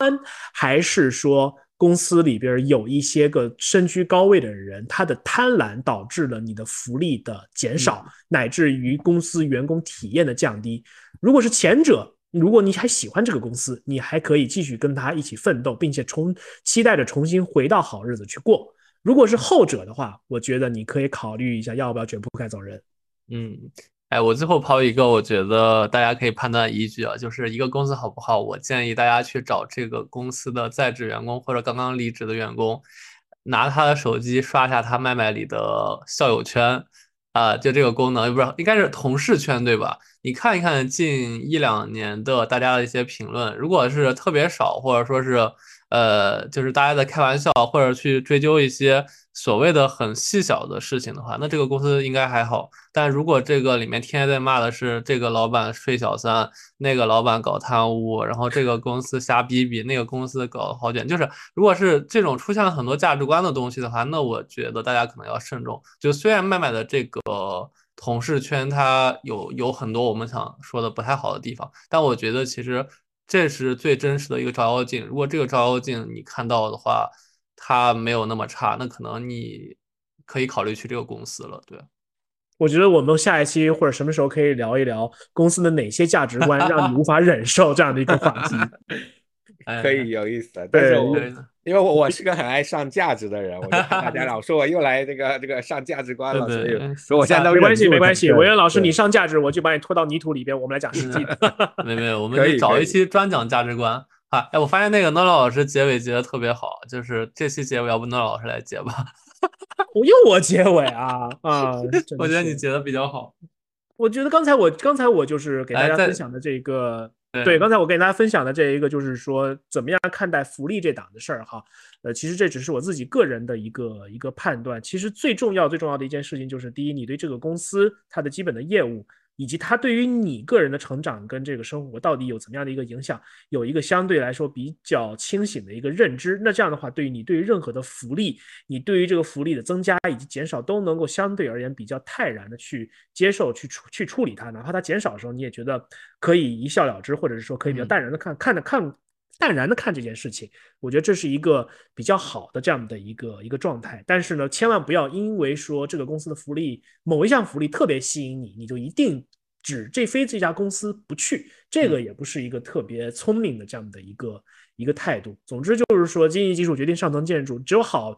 还是说公司里边有一些个身居高位的人，他的贪婪导致了你的福利的减少，乃至于公司员工体验的降低？如果是前者，如果你还喜欢这个公司，你还可以继续跟他一起奋斗，并且重期待着重新回到好日子去过。如果是后者的话，我觉得你可以考虑一下，要不要卷铺盖走人。嗯，哎，我最后抛一个，我觉得大家可以判断依据啊，就是一个公司好不好，我建议大家去找这个公司的在职员工或者刚刚离职的员工，拿他的手机刷一下他麦麦里的校友圈啊，就这个功能，不是应该是同事圈对吧？你看一看近一两年的大家的一些评论，如果是特别少，或者说是。呃，就是大家在开玩笑或者去追究一些所谓的很细小的事情的话，那这个公司应该还好。但如果这个里面天天在骂的是这个老板睡小三，那个老板搞贪污，然后这个公司瞎逼逼，那个公司搞好卷，就是如果是这种出现了很多价值观的东西的话，那我觉得大家可能要慎重。就虽然麦麦的这个同事圈它有有很多我们想说的不太好的地方，但我觉得其实。这是最真实的一个照妖镜。如果这个照妖镜你看到的话，它没有那么差，那可能你可以考虑去这个公司了。对，我觉得我们下一期或者什么时候可以聊一聊公司的哪些价值观让你无法忍受这样的一个话题。可以有意思，但是我因为我我是个很爱上价值的人，我就大家 老说我又来这个这个上价值观了，所以所以我现在都没关系没关系。文渊老师，你上价值，我就把你拖到泥土里边，我们来讲实际的。没没有，我们找一期专讲价值观啊！哎，我发现那个诺老师结尾结的特别好，就是这期结尾要不诺老师来结吧？我用我结尾啊啊！我觉得你结的比较好。我觉得刚才我刚才我就是给大家分享的这个。对，刚才我跟大家分享的这一个，就是说怎么样看待福利这档的事儿哈。呃，其实这只是我自己个人的一个一个判断。其实最重要最重要的一件事情就是，第一，你对这个公司它的基本的业务。以及它对于你个人的成长跟这个生活到底有怎么样的一个影响，有一个相对来说比较清醒的一个认知。那这样的话，对于你对于任何的福利，你对于这个福利的增加以及减少，都能够相对而言比较泰然的去接受、去处去处理它。哪怕它减少的时候，你也觉得可以一笑了之，或者是说可以比较淡然的看看着看。淡然的看这件事情，我觉得这是一个比较好的这样的一个一个状态。但是呢，千万不要因为说这个公司的福利某一项福利特别吸引你，你就一定只这非这家公司不去。这个也不是一个特别聪明的这样的一个一个态度。总之就是说，经济基础决定上层建筑，只有好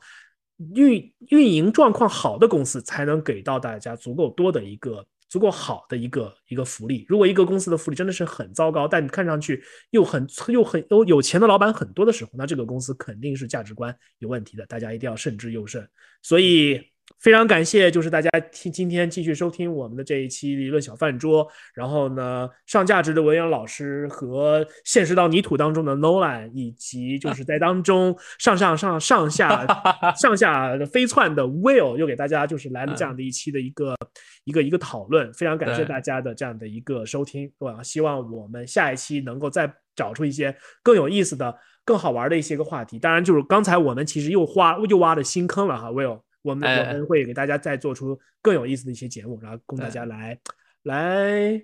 运运营状况好的公司才能给到大家足够多的一个。足够好的一个一个福利，如果一个公司的福利真的是很糟糕，但你看上去又很又很有有钱的老板很多的时候，那这个公司肯定是价值观有问题的，大家一定要慎之又慎。所以。非常感谢，就是大家听今天继续收听我们的这一期理论小饭桌。然后呢，上价值的文扬老师和现实到泥土当中的 Nolan，以及就是在当中 上上上上下 上下飞窜的 Will，又给大家就是来了这样的一期的一个一个一个讨论。非常感谢大家的这样的一个收听，我希望我们下一期能够再找出一些更有意思的、更好玩的一些个话题。当然，就是刚才我们其实又挖又挖了新坑了哈，Will。我们我们会给大家再做出更有意思的一些节目，然后供大家来来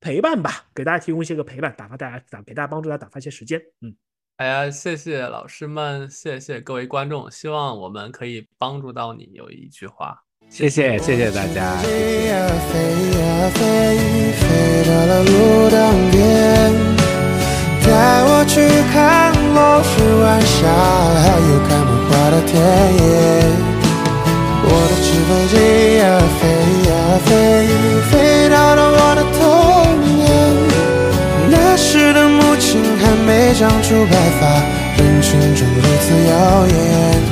陪伴吧，给大家提供一些个陪伴，打发大家打给大家帮助大家打发一些时间。嗯，哎呀，谢谢老师们，谢谢各位观众，希望我们可以帮助到你。有一句话，谢谢谢谢大家。带我去看落日晚霞，还有开满花的田野。飞机呀飞呀飞，飞到了我的童年。那时的母亲还没长出白发，人群中如此耀眼。